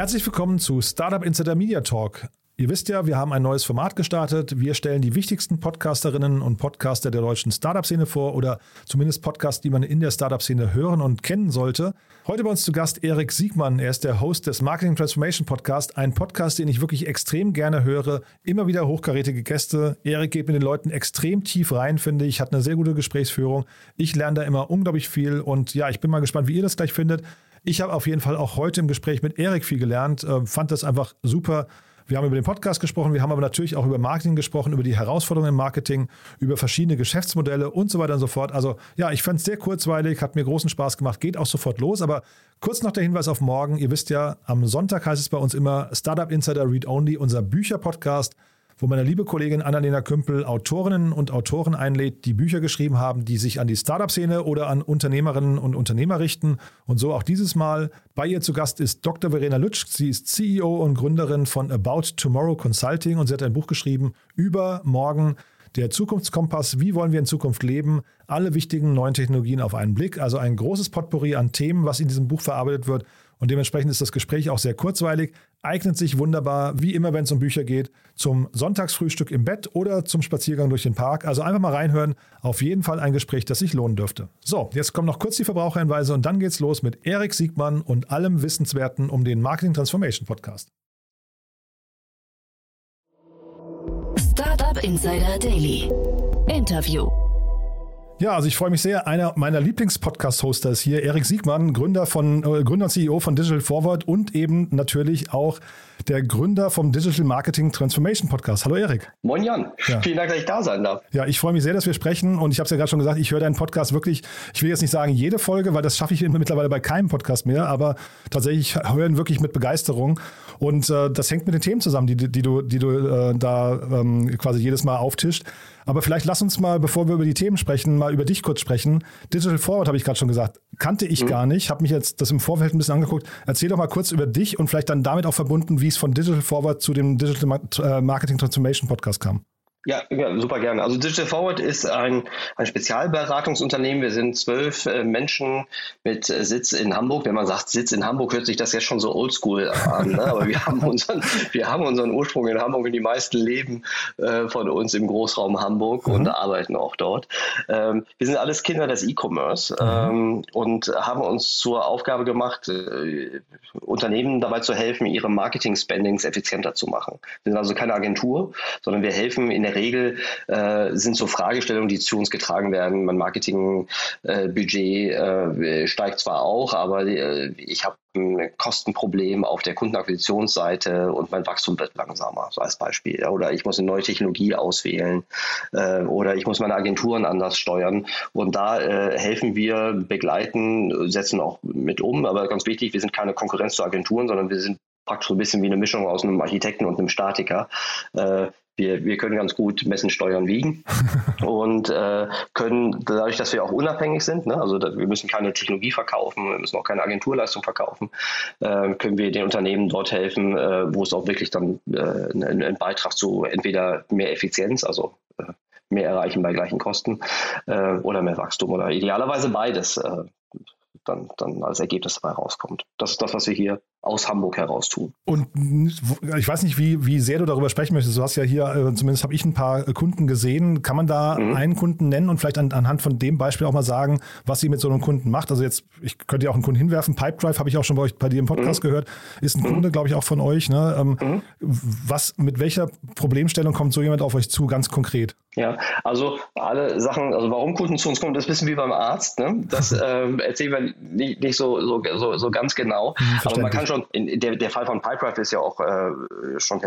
Herzlich willkommen zu Startup Insider Media Talk. Ihr wisst ja, wir haben ein neues Format gestartet. Wir stellen die wichtigsten Podcasterinnen und Podcaster der deutschen Startup-Szene vor oder zumindest Podcasts, die man in der Startup-Szene hören und kennen sollte. Heute bei uns zu Gast Erik Siegmann. Er ist der Host des Marketing Transformation Podcast, ein Podcast, den ich wirklich extrem gerne höre. Immer wieder hochkarätige Gäste. Erik geht mit den Leuten extrem tief rein, finde ich, hat eine sehr gute Gesprächsführung. Ich lerne da immer unglaublich viel und ja, ich bin mal gespannt, wie ihr das gleich findet. Ich habe auf jeden Fall auch heute im Gespräch mit Erik viel gelernt, äh, fand das einfach super wir haben über den Podcast gesprochen, wir haben aber natürlich auch über Marketing gesprochen, über die Herausforderungen im Marketing, über verschiedene Geschäftsmodelle und so weiter und so fort. Also ja, ich fand es sehr kurzweilig, hat mir großen Spaß gemacht, geht auch sofort los. Aber kurz noch der Hinweis auf morgen. Ihr wisst ja, am Sonntag heißt es bei uns immer Startup Insider Read Only, unser Bücherpodcast wo meine liebe Kollegin Annalena Kümpel Autorinnen und Autoren einlädt, die Bücher geschrieben haben, die sich an die Startup-Szene oder an Unternehmerinnen und Unternehmer richten. Und so auch dieses Mal. Bei ihr zu Gast ist Dr. Verena Lutsch. Sie ist CEO und Gründerin von About Tomorrow Consulting und sie hat ein Buch geschrieben über morgen. Der Zukunftskompass, wie wollen wir in Zukunft leben? Alle wichtigen neuen Technologien auf einen Blick. Also ein großes Potpourri an Themen, was in diesem Buch verarbeitet wird. Und dementsprechend ist das Gespräch auch sehr kurzweilig, eignet sich wunderbar, wie immer, wenn es um Bücher geht, zum Sonntagsfrühstück im Bett oder zum Spaziergang durch den Park. Also einfach mal reinhören. Auf jeden Fall ein Gespräch, das sich lohnen dürfte. So, jetzt kommen noch kurz die Verbraucherhinweise und dann geht's los mit Erik Siegmann und allem Wissenswerten um den Marketing Transformation Podcast. Startup Insider Daily. Interview. Ja, also ich freue mich sehr. Einer meiner Lieblings-Podcast-Hoster ist hier Erik Siegmann, Gründer von äh, Gründer und CEO von Digital Forward und eben natürlich auch der Gründer vom Digital Marketing Transformation Podcast. Hallo Erik. Moin Jan. Ja. Vielen Dank, dass ich da sein darf. Ja, ich freue mich sehr, dass wir sprechen und ich habe es ja gerade schon gesagt, ich höre deinen Podcast wirklich, ich will jetzt nicht sagen jede Folge, weil das schaffe ich mittlerweile bei keinem Podcast mehr, aber tatsächlich hören wirklich mit Begeisterung und äh, das hängt mit den Themen zusammen, die, die du, die du äh, da ähm, quasi jedes Mal auftischt. Aber vielleicht lass uns mal, bevor wir über die Themen sprechen, mal über dich kurz sprechen. Digital Forward habe ich gerade schon gesagt, kannte ich mhm. gar nicht, habe mich jetzt das im Vorfeld ein bisschen angeguckt. Erzähl doch mal kurz über dich und vielleicht dann damit auch verbunden, wie es von Digital Forward zu dem Digital äh, Marketing Transformation Podcast kam. Ja, ja, super gerne. Also Digital Forward ist ein, ein Spezialberatungsunternehmen. Wir sind zwölf äh, Menschen mit äh, Sitz in Hamburg. Wenn man sagt Sitz in Hamburg, hört sich das jetzt schon so oldschool an. Ne? Aber wir haben, unseren, wir haben unseren Ursprung in Hamburg und die meisten leben äh, von uns im Großraum Hamburg mhm. und arbeiten auch dort. Ähm, wir sind alles Kinder des E-Commerce mhm. ähm, und haben uns zur Aufgabe gemacht, äh, Unternehmen dabei zu helfen, ihre Marketing-Spendings effizienter zu machen. Wir sind also keine Agentur, sondern wir helfen in der der Regel äh, sind so Fragestellungen, die zu uns getragen werden. Mein Marketingbudget äh, steigt zwar auch, aber äh, ich habe ein Kostenproblem auf der Kundenakquisitionsseite und mein Wachstum wird langsamer, so als Beispiel. Oder ich muss eine neue Technologie auswählen äh, oder ich muss meine Agenturen anders steuern. Und da äh, helfen wir, begleiten, setzen auch mit um. Aber ganz wichtig, wir sind keine Konkurrenz zu Agenturen, sondern wir sind praktisch so ein bisschen wie eine Mischung aus einem Architekten und einem Statiker. Äh, wir, wir können ganz gut messen, steuern, wiegen und äh, können dadurch, dass wir auch unabhängig sind, ne, also wir müssen keine Technologie verkaufen, wir müssen auch keine Agenturleistung verkaufen, äh, können wir den Unternehmen dort helfen, äh, wo es auch wirklich dann äh, einen, einen Beitrag zu entweder mehr Effizienz, also äh, mehr erreichen bei gleichen Kosten oder mehr Wachstum oder idealerweise beides dann, dann als Ergebnis dabei rauskommt. Das ist das, was wir hier aus Hamburg heraus tun. Und ich weiß nicht, wie, wie sehr du darüber sprechen möchtest. Du hast ja hier, äh, zumindest habe ich ein paar Kunden gesehen. Kann man da mhm. einen Kunden nennen und vielleicht an, anhand von dem Beispiel auch mal sagen, was sie mit so einem Kunden macht? Also jetzt, ich könnte ja auch einen Kunden hinwerfen. Pipedrive habe ich auch schon bei euch bei dir im Podcast mhm. gehört. Ist ein mhm. Kunde, glaube ich, auch von euch. Ne? Ähm, mhm. was, mit welcher Problemstellung kommt so jemand auf euch zu, ganz konkret? Ja, also alle Sachen, also warum Kunden zu uns kommen, das wissen wir beim Arzt. Ne? Das ähm, erzählen wir nicht, nicht so, so, so, so ganz genau. Mhm, Aber man kann schon, der, der Fall von Pipedrive ist ja auch äh, schon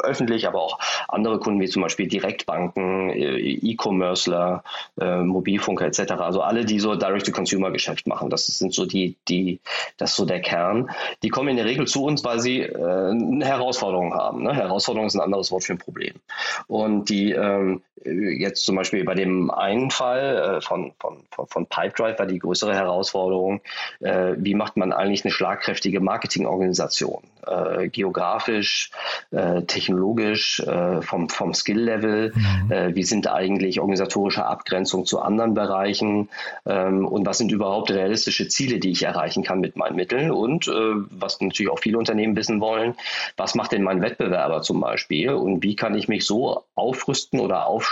öffentlich, aber auch andere Kunden wie zum Beispiel Direktbanken, äh, E-Commercer, äh, Mobilfunker etc. Also alle, die so Direct-to-Consumer-Geschäft machen, das sind so die, die, das ist so der Kern. Die kommen in der Regel zu uns, weil sie äh, eine Herausforderung haben. Ne? Herausforderung ist ein anderes Wort für ein Problem. Und die ähm, jetzt zum Beispiel bei dem einen Fall äh, von, von, von, Pipedrive war die größere Herausforderung, äh, wie macht man eigentlich eine schlagkräftige Marketingorganisation? Äh, geografisch, äh, technologisch, äh, vom, vom Skill-Level, mhm. Äh, wie sind eigentlich organisatorische Abgrenzungen zu anderen Bereichen ähm, und was sind überhaupt realistische Ziele, die ich erreichen kann mit meinen Mitteln und was natürlich auch viele Unternehmen wissen wollen, was macht denn mein Wettbewerber zum Beispiel und wie kann ich mich so aufrüsten oder aufstellen,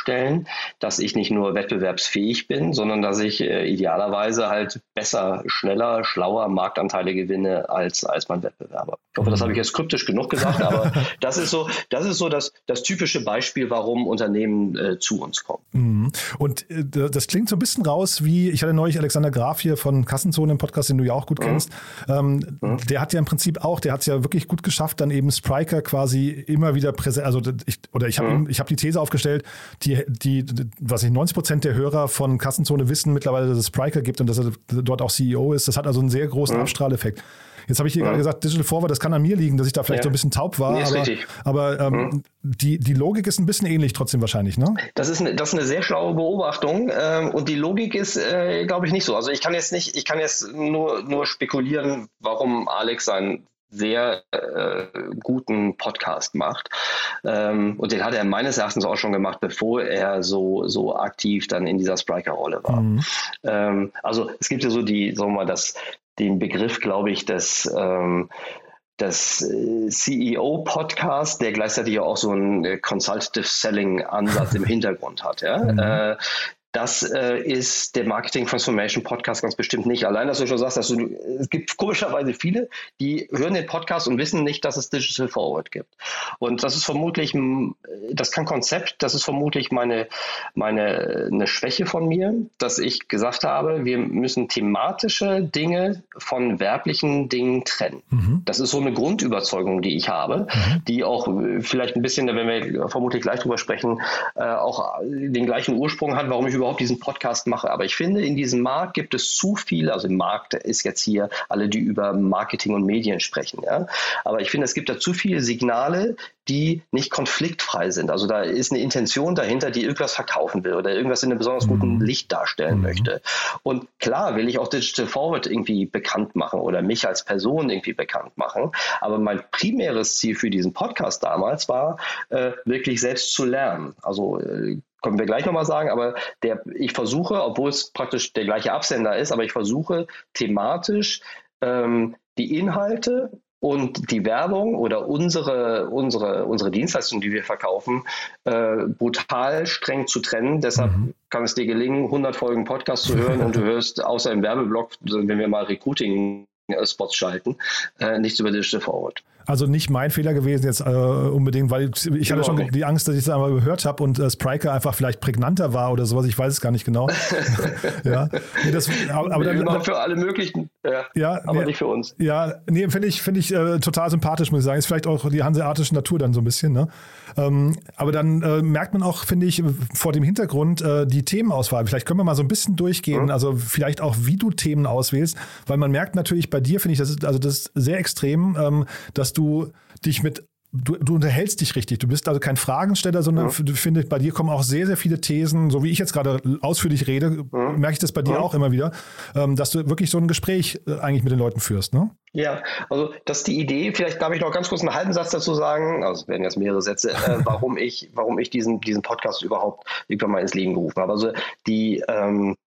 dass ich nicht nur wettbewerbsfähig bin, sondern dass ich äh, idealerweise halt besser, schneller, schlauer Marktanteile gewinne als, als mein Wettbewerber. Ich hoffe, das habe ich jetzt kryptisch genug gesagt, aber das ist so, das ist so das, das typische Beispiel, warum Unternehmen äh, zu uns kommen. Mhm. Und äh, das klingt so ein bisschen raus wie, ich hatte neulich Alexander Graf hier von Kassenzone im Podcast, den du ja auch gut mhm. kennst. Ähm, mhm. Der hat ja im Prinzip auch, der hat es ja wirklich gut geschafft, dann eben Spriker quasi immer wieder präsent, also ich, oder ich habe mhm. ich hab die These aufgestellt, die, die, was ich 90 Prozent der Hörer von Kassenzone wissen mittlerweile, dass es Spriker gibt und dass er dort auch CEO ist. Das hat also einen sehr großen mhm. Abstrahleffekt. Jetzt habe ich hier ja. gerade gesagt, Digital Forward, das kann an mir liegen, dass ich da vielleicht ja. so ein bisschen taub war. Nee, aber, richtig. aber ähm, mhm. die, die Logik ist ein bisschen ähnlich trotzdem wahrscheinlich, ne? Das ist eine, das ist eine sehr schlaue Beobachtung ähm, und die Logik ist, äh, glaube ich, nicht so. Also ich kann jetzt nicht, ich kann jetzt nur, nur spekulieren, warum Alex sein sehr äh, guten Podcast macht. Ähm, und den hat er meines Erachtens auch schon gemacht, bevor er so, so aktiv dann in dieser Spriker-Rolle war. Mhm. Ähm, also es gibt ja so die, sagen wir mal, das, den Begriff, glaube ich, des ähm, das äh, CEO-Podcast, der gleichzeitig auch so einen äh, Consultative Selling-Ansatz im Hintergrund hat. Ja? Mhm. Äh, das äh, ist der Marketing Transformation Podcast ganz bestimmt nicht. Allein, dass du schon sagst, dass du, es gibt komischerweise viele, die hören den Podcast und wissen nicht, dass es Digital Forward gibt. Und das ist vermutlich, das kein Konzept, das ist vermutlich meine, meine, eine Schwäche von mir, dass ich gesagt habe, wir müssen thematische Dinge von werblichen Dingen trennen. Mhm. Das ist so eine Grundüberzeugung, die ich habe, mhm. die auch vielleicht ein bisschen, wenn wir vermutlich gleich drüber sprechen, äh, auch den gleichen Ursprung hat, warum ich über überhaupt diesen Podcast mache. Aber ich finde, in diesem Markt gibt es zu viele, also im Markt ist jetzt hier alle, die über Marketing und Medien sprechen. Ja? Aber ich finde, es gibt da zu viele Signale, die nicht konfliktfrei sind. Also da ist eine Intention dahinter, die irgendwas verkaufen will oder irgendwas in einem besonders guten mhm. Licht darstellen mhm. möchte. Und klar will ich auch Digital Forward irgendwie bekannt machen oder mich als Person irgendwie bekannt machen. Aber mein primäres Ziel für diesen Podcast damals war, äh, wirklich selbst zu lernen. Also äh, können wir gleich nochmal sagen, aber der, ich versuche, obwohl es praktisch der gleiche Absender ist, aber ich versuche thematisch ähm, die Inhalte und die Werbung oder unsere, unsere, unsere Dienstleistungen, die wir verkaufen, äh, brutal streng zu trennen. Deshalb mhm. kann es dir gelingen, 100 Folgen Podcast zu hören und du hörst außer im Werbeblock, wenn wir mal Recruiting-Spots schalten, äh, nichts über Digital Forward. Also nicht mein Fehler gewesen jetzt äh, unbedingt, weil ich hatte schon die Angst, dass ich es einmal gehört habe und äh, Spriker einfach vielleicht prägnanter war oder sowas. Ich weiß es gar nicht genau. ja, nee, das, aber, aber dann, dann, für alle möglichen, ja, ja aber nee, nicht für uns. Ja, nee, finde ich, finde ich äh, total sympathisch, muss ich sagen. Ist vielleicht auch die hanseatische Natur dann so ein bisschen. Ne? Ähm, aber dann äh, merkt man auch, finde ich, vor dem Hintergrund äh, die Themenauswahl. Vielleicht können wir mal so ein bisschen durchgehen, mhm. also vielleicht auch, wie du Themen auswählst, weil man merkt natürlich bei dir, finde ich, das ist, also das ist sehr extrem, ähm, dass du dich mit Du, du, unterhältst dich richtig. Du bist also kein Fragensteller, sondern ja. du findest, bei dir kommen auch sehr, sehr viele Thesen, so wie ich jetzt gerade ausführlich rede, ja. merke ich das bei dir ja. auch immer wieder, ähm, dass du wirklich so ein Gespräch äh, eigentlich mit den Leuten führst, ne? Ja, also das ist die Idee. Vielleicht darf ich noch ganz kurz einen halben Satz dazu sagen. Also es werden jetzt mehrere Sätze, äh, warum ich, warum ich diesen, diesen Podcast überhaupt irgendwann mal ins Leben gerufen habe. Also die ähm, äh,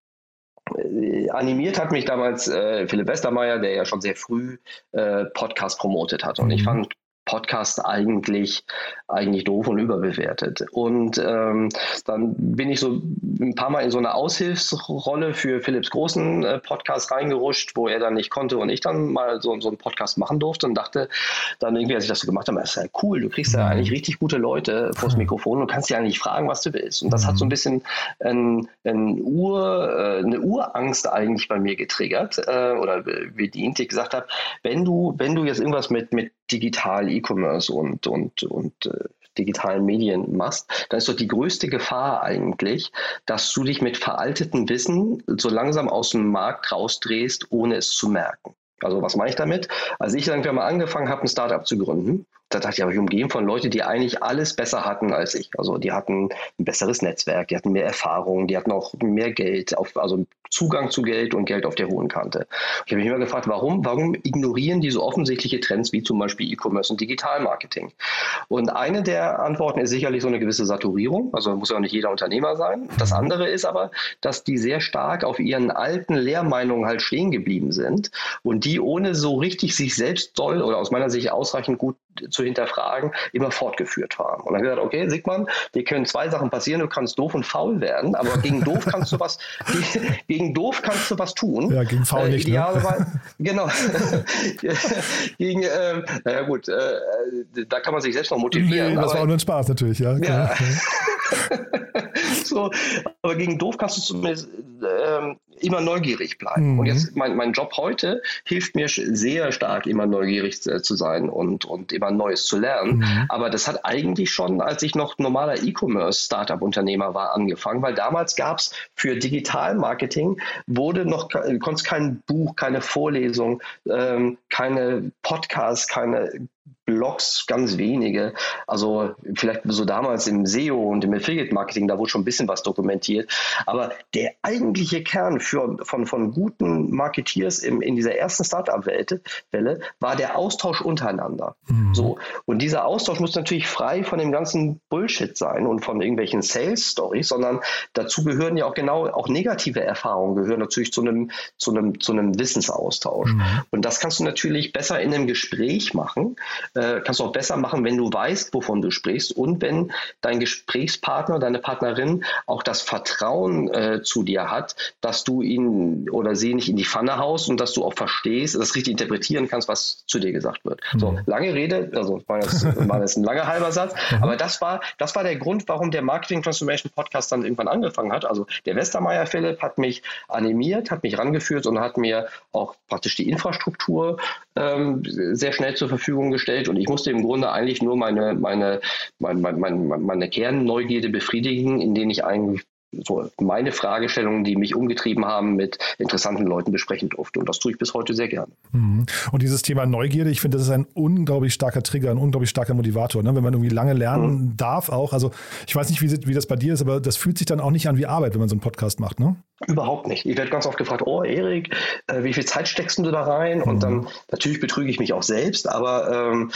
animiert hat mich damals äh, Philipp Westermeier, der ja schon sehr früh äh, Podcast promotet hat. Und ich mhm. fand Podcast eigentlich, eigentlich doof und überbewertet. Und ähm, dann bin ich so ein paar Mal in so eine Aushilfsrolle für Philips großen äh, Podcast reingerutscht, wo er dann nicht konnte und ich dann mal so, so einen Podcast machen durfte und dachte dann irgendwie, als ich das so gemacht habe, das ist ja cool, du kriegst ja Mhm. eigentlich richtig gute Leute vors Mikrofon und kannst ja eigentlich fragen, was du willst. Und das hat so ein bisschen ein, ein Ur, äh, eine Urangst eigentlich bei mir getriggert äh, oder bedient, die ich gesagt habe, wenn du, wenn du jetzt irgendwas mit, mit digital E-Commerce und, und, und äh, digitalen Medien machst, dann ist doch die größte Gefahr eigentlich, dass du dich mit veraltetem Wissen so langsam aus dem Markt rausdrehst, ohne es zu merken. Also was meine ich damit? Als ich irgendwann mal angefangen habe, ein Startup zu gründen, da dachte ich, aber ich umgeben von Leuten, die eigentlich alles besser hatten als ich. Also die hatten ein besseres Netzwerk, die hatten mehr Erfahrung, die hatten auch mehr Geld, auf, also Zugang zu Geld und Geld auf der hohen Kante. Ich habe mich immer gefragt, warum, warum ignorieren die so offensichtliche Trends wie zum Beispiel E-Commerce und Digitalmarketing? Und eine der Antworten ist sicherlich so eine gewisse Saturierung, also muss ja auch nicht jeder Unternehmer sein. Das andere ist aber, dass die sehr stark auf ihren alten Lehrmeinungen halt stehen geblieben sind und die ohne so richtig sich selbst doll oder aus meiner Sicht ausreichend gut zu hinterfragen, immer fortgeführt haben. Und dann gesagt, okay, Sigmund, dir können zwei Sachen passieren, du kannst doof und faul werden, aber gegen doof kannst du was, gegen doof kannst du was tun. Ja, gegen faul nicht. Äh, idealerweise, ne? genau. gegen, äh, naja gut, äh, da kann man sich selbst noch motivieren. Nee, das war auch nur ein Spaß natürlich, ja. ja. so, aber gegen doof kannst du zumindest ähm, immer neugierig bleiben. Mhm. Und jetzt mein, mein Job heute hilft mir sehr stark, immer neugierig äh, zu sein und, und immer Neues zu lernen. Mhm. Aber das hat eigentlich schon, als ich noch normaler E-Commerce-Startup-Unternehmer war, angefangen, weil damals gab es für Digital-Marketing wurde noch, konntest kein Buch, keine Vorlesung, ähm, keine Podcasts, keine Blogs, ganz wenige. Also vielleicht so damals im SEO und im Affiliate-Marketing, da wurde schon ein bisschen was dokumentiert. Aber der eigentliche Kern für, von, von guten Marketeers im, in dieser ersten Startup-Welle war der Austausch untereinander. Mhm. So. Und dieser Austausch muss natürlich frei von dem ganzen Bullshit sein und von irgendwelchen Sales-Stories, sondern dazu gehören ja auch genau auch negative Erfahrungen gehören natürlich zu einem, zu einem, zu einem Wissensaustausch. Mhm. Und das kannst du natürlich besser in einem Gespräch machen, äh, kannst du auch besser machen, wenn du weißt, wovon du sprichst und wenn dein Gesprächspartner, deine Partnerin auch das Vertrauen äh, zu dir hat, dass du ihn oder sie nicht in die Pfanne haust und dass du auch verstehst, das richtig interpretieren kannst, was zu dir gesagt wird. Mhm. So, lange Rede, also war jetzt, war jetzt ein langer halber Satz, aber das war, das war der Grund, warum der Marketing Transformation Podcast dann irgendwann angefangen hat. Also der Westermeier Philipp hat mich animiert, hat mich rangeführt und hat mir auch praktisch die Infrastruktur ähm, sehr schnell zur Verfügung gestellt und ich musste im Grunde eigentlich nur meine, meine, meine, meine, meine Kernneugierde befriedigen, indem ich eigentlich so meine Fragestellungen, die mich umgetrieben haben, mit interessanten Leuten besprechen durfte. Und das tue ich bis heute sehr gerne. Mhm. Und dieses Thema Neugierde, ich finde, das ist ein unglaublich starker Trigger, ein unglaublich starker Motivator, ne? wenn man irgendwie lange lernen mhm. darf auch. Also ich weiß nicht, wie, wie das bei dir ist, aber das fühlt sich dann auch nicht an wie Arbeit, wenn man so einen Podcast macht, ne? Überhaupt nicht. Ich werde ganz oft gefragt, oh Erik, äh, wie viel Zeit steckst du da rein? Mhm. Und dann natürlich betrüge ich mich auch selbst, aber ähm,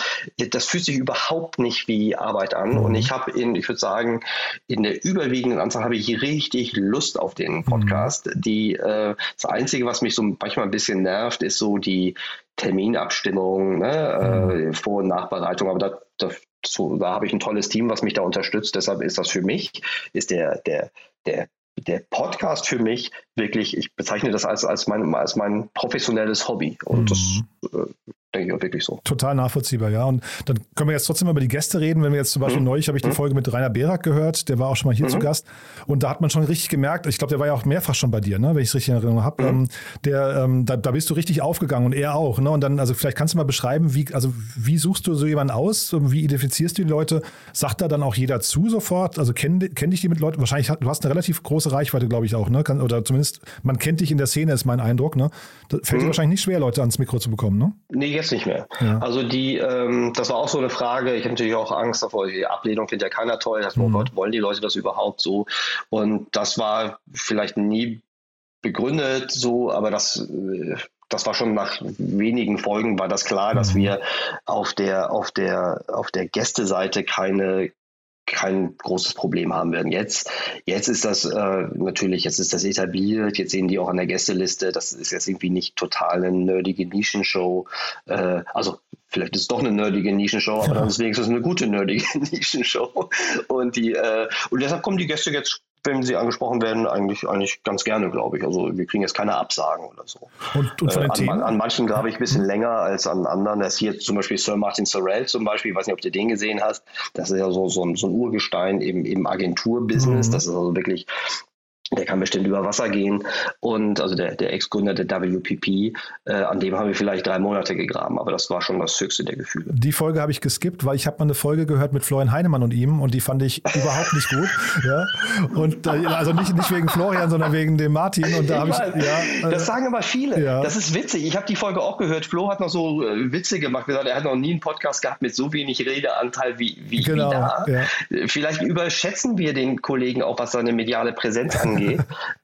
das fühlt sich überhaupt nicht wie Arbeit an. Mhm. Und ich habe in, ich würde sagen, in der überwiegenden Anzahl habe ich richtig Lust auf den Podcast. Mhm. Die äh, das Einzige, was mich so manchmal ein bisschen nervt, ist so die Terminabstimmung, ne? äh, Vor- und Nachbereitung. Aber da, da, so, da habe ich ein tolles Team, was mich da unterstützt. Deshalb ist das für mich, ist der, der, der der Podcast für mich wirklich, ich bezeichne das als, als, mein, als mein professionelles Hobby. Und mhm. das äh, denke ich auch wirklich so. Total nachvollziehbar, ja. Und dann können wir jetzt trotzdem über die Gäste reden. Wenn wir jetzt zum Beispiel mhm. neulich, habe ich die mhm. Folge mit Rainer Berak gehört, der war auch schon mal hier mhm. zu Gast. Und da hat man schon richtig gemerkt, ich glaube, der war ja auch mehrfach schon bei dir, ne, wenn ich es richtig in Erinnerung habe. Ähm, der, ähm, da, da bist du richtig aufgegangen und er auch. Ne? Und dann, also vielleicht kannst du mal beschreiben, wie, also wie suchst du so jemanden aus? Wie identifizierst du die Leute? Sagt da dann auch jeder zu sofort? Also kenn, kenn dich die mit Leuten? Wahrscheinlich, du hast eine relativ große Reichweite, glaube ich auch, ne? Kann, oder zumindest, man kennt dich in der Szene, ist mein Eindruck, ne? Da fällt dir wahrscheinlich nicht schwer, Leute ans Mikro zu bekommen, ne? Nee, jetzt nicht mehr. Ja. Also die, ähm, das war auch so eine Frage. Ich habe natürlich auch Angst davor, die Ablehnung findet ja keiner toll. Das, mhm. Oh Gott, wollen die Leute das überhaupt so? Und das war vielleicht nie begründet so, aber das, das war schon nach wenigen Folgen war das klar, dass wir auf der, auf der, auf der Gästeseite keine, kein großes Problem haben werden. Jetzt, jetzt ist das äh, natürlich, jetzt ist das etabliert, jetzt sehen die auch an der Gästeliste, das ist jetzt irgendwie nicht total eine nerdige Nischenshow. Äh, also vielleicht ist es doch eine nerdige Nischenshow, aber dann ist es wenigstens eine gute nerdige Nischenshow. Und die, äh, und deshalb kommen die Gäste jetzt wenn sie angesprochen werden, eigentlich, eigentlich ganz gerne, glaube ich. Also wir kriegen jetzt keine Absagen oder so. Und, und äh, Themen? An, an manchen glaube ich ein bisschen länger als an anderen. Das hier zum Beispiel Sir Martin Sorrell zum Beispiel, ich weiß nicht, ob du den gesehen hast. Das ist ja so, so, ein, so ein Urgestein im, im Agenturbusiness. Mhm. Das ist also wirklich der kann bestimmt über Wasser gehen. Und also der, der Ex-Gründer der WPP, äh, an dem haben wir vielleicht drei Monate gegraben, aber das war schon das höchste der Gefühle. Die Folge habe ich geskippt, weil ich habe mal eine Folge gehört mit Florian Heinemann und ihm und die fand ich überhaupt nicht gut. Ja? Und äh, also nicht, nicht wegen Florian, sondern wegen dem Martin. Und da habe ich, ja, das sagen aber viele. Ja. Das ist witzig. Ich habe die Folge auch gehört. Flo hat noch so äh, Witze gemacht. Gesagt, er hat noch nie einen Podcast gehabt mit so wenig Redeanteil wie, wie, Genau, wie da. ja. Vielleicht überschätzen wir den Kollegen auch, was seine mediale Präsenz angeht.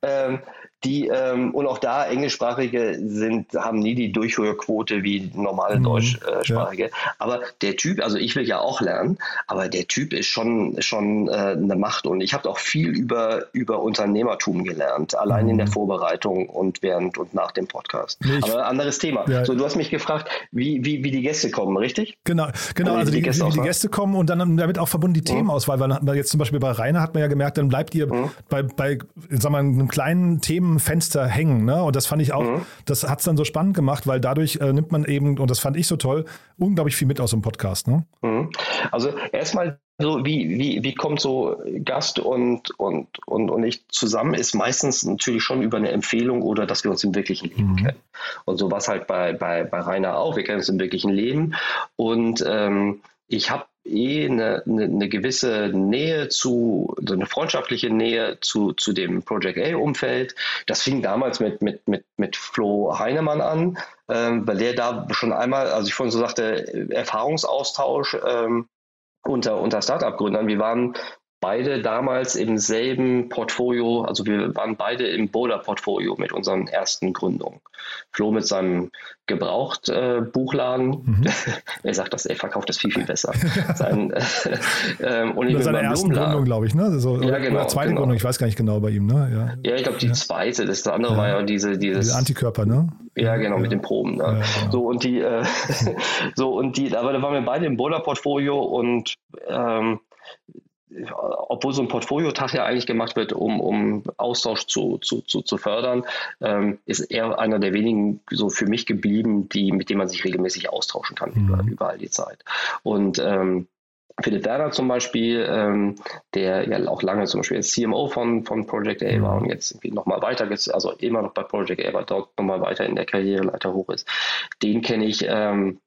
Ähm, die ähm, und auch da englischsprachige sind haben nie die Durchhörquote wie normale Mhm, deutschsprachige. Aber der Typ, also ich will ja auch lernen, aber der Typ ist schon schon äh, eine Macht und ich habe auch viel über über Unternehmertum gelernt, allein in der Vorbereitung und während und nach dem Podcast. Mhm. Nee, aber anderes Thema. Ja. So, du hast mich gefragt, wie, wie, wie die Gäste kommen, richtig? Genau, genau. Oder Also die die, Gäste die, auswahl. Gäste kommen und dann damit auch verbunden die Themenauswahl, weil jetzt zum Beispiel bei Rainer hat man ja gemerkt, dann bleibt ihr bei, bei sag mal, einem kleinen Themenfenster hängen. Ne? Und das fand ich auch, das hat es dann so spannend gemacht, weil dadurch äh, nimmt man eben, und das fand ich so toll, unglaublich viel mit aus dem Podcast. Ne? Mhm. Also erstmal so, wie, wie, wie kommt so Gast und, und, und, und ich zusammen, ist meistens natürlich schon über eine Empfehlung oder dass wir uns im wirklichen Leben kennen. Und so war es halt bei, bei, bei Rainer auch, wir kennen uns im wirklichen Leben. Und ähm, ich habe eh eine, eine, gewisse Nähe zu, so eine freundschaftliche Nähe zu, zu dem Project A-Umfeld. Das fing damals mit, mit, mit, mit Flo Heinemann an, ähm, weil der da schon einmal, also ich vorhin so sagte, Erfahrungsaustausch ähm, unter, unter Startup-Gründern. Wir waren beide damals im selben Portfolio, also wir waren beide im Boulder-Portfolio mit unseren ersten Gründungen. Flo mit seinem Gebraucht-Buchladen, Mhm. er sagt das, er verkauft das viel, viel besser. Sein, äh, ähm, und ich seine Blumenladen. Gründung, glaube ich. Ne? So, Ja, genau, oder zweite genau. Gründung, ich weiß gar nicht genau bei ihm. Ne? Ja. Ja, ich glaube, die zweite, das andere Ja. war ja diese, dieses. Diese Antikörper, ne? Ja, genau, mit den Proben. Ne? Ja. So und die, äh, so und die, aber da waren wir beide im Boulder-Portfolio und ähm, obwohl so ein Portfoliotag ja eigentlich gemacht wird, um, um Austausch zu, zu, zu, zu fördern, ähm, ist er einer der wenigen so für mich geblieben, die, mit denen man sich regelmäßig austauschen kann über, Mhm. über all die Zeit. Und ähm, Philipp Werner zum Beispiel, ähm, der ja auch lange zum Beispiel CMO von, von Project A war Mhm. und jetzt nochmal weiter, also immer noch bei Project A, aber dort nochmal weiter in der Karriereleiter hoch ist. Den kenne ich, ähm,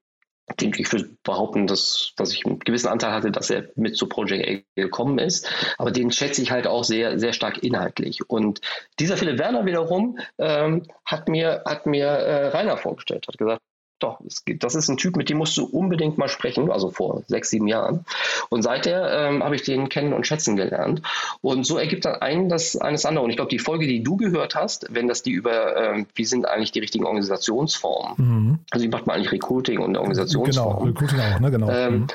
ich würde behaupten, dass, dass ich einen gewissen Anteil hatte, dass er mit zu Project A gekommen ist. Aber den schätze ich halt auch sehr, sehr stark inhaltlich. Und dieser Philipp Werner wiederum ähm, hat mir, hat mir äh, Rainer vorgestellt, hat gesagt, doch, gibt, das ist ein Typ, mit dem musst du unbedingt mal sprechen, also vor sechs, sieben Jahren. Und seither ähm, habe ich den kennen und schätzen gelernt. Und so ergibt dann ein das eines andere. Und ich glaube, die Folge, die du gehört hast, wenn das die über, ähm, wie sind eigentlich die richtigen Organisationsformen, Mhm. also wie macht man eigentlich Recruiting und Genau, Organisationsformen, Recruiting auch, ne? Genau. ähm, Mhm.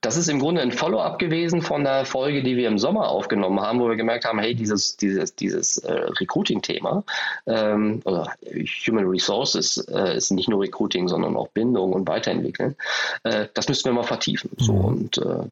Das ist im Grunde ein Follow-up gewesen von der Folge, die wir im Sommer aufgenommen haben, wo wir gemerkt haben, hey, dieses, dieses, dieses äh, Recruiting-Thema ähm, oder Human Resources äh, ist nicht nur Recruiting, sondern auch Bindung und Weiterentwickeln. Äh, das müssten wir mal vertiefen. So Mhm. und äh,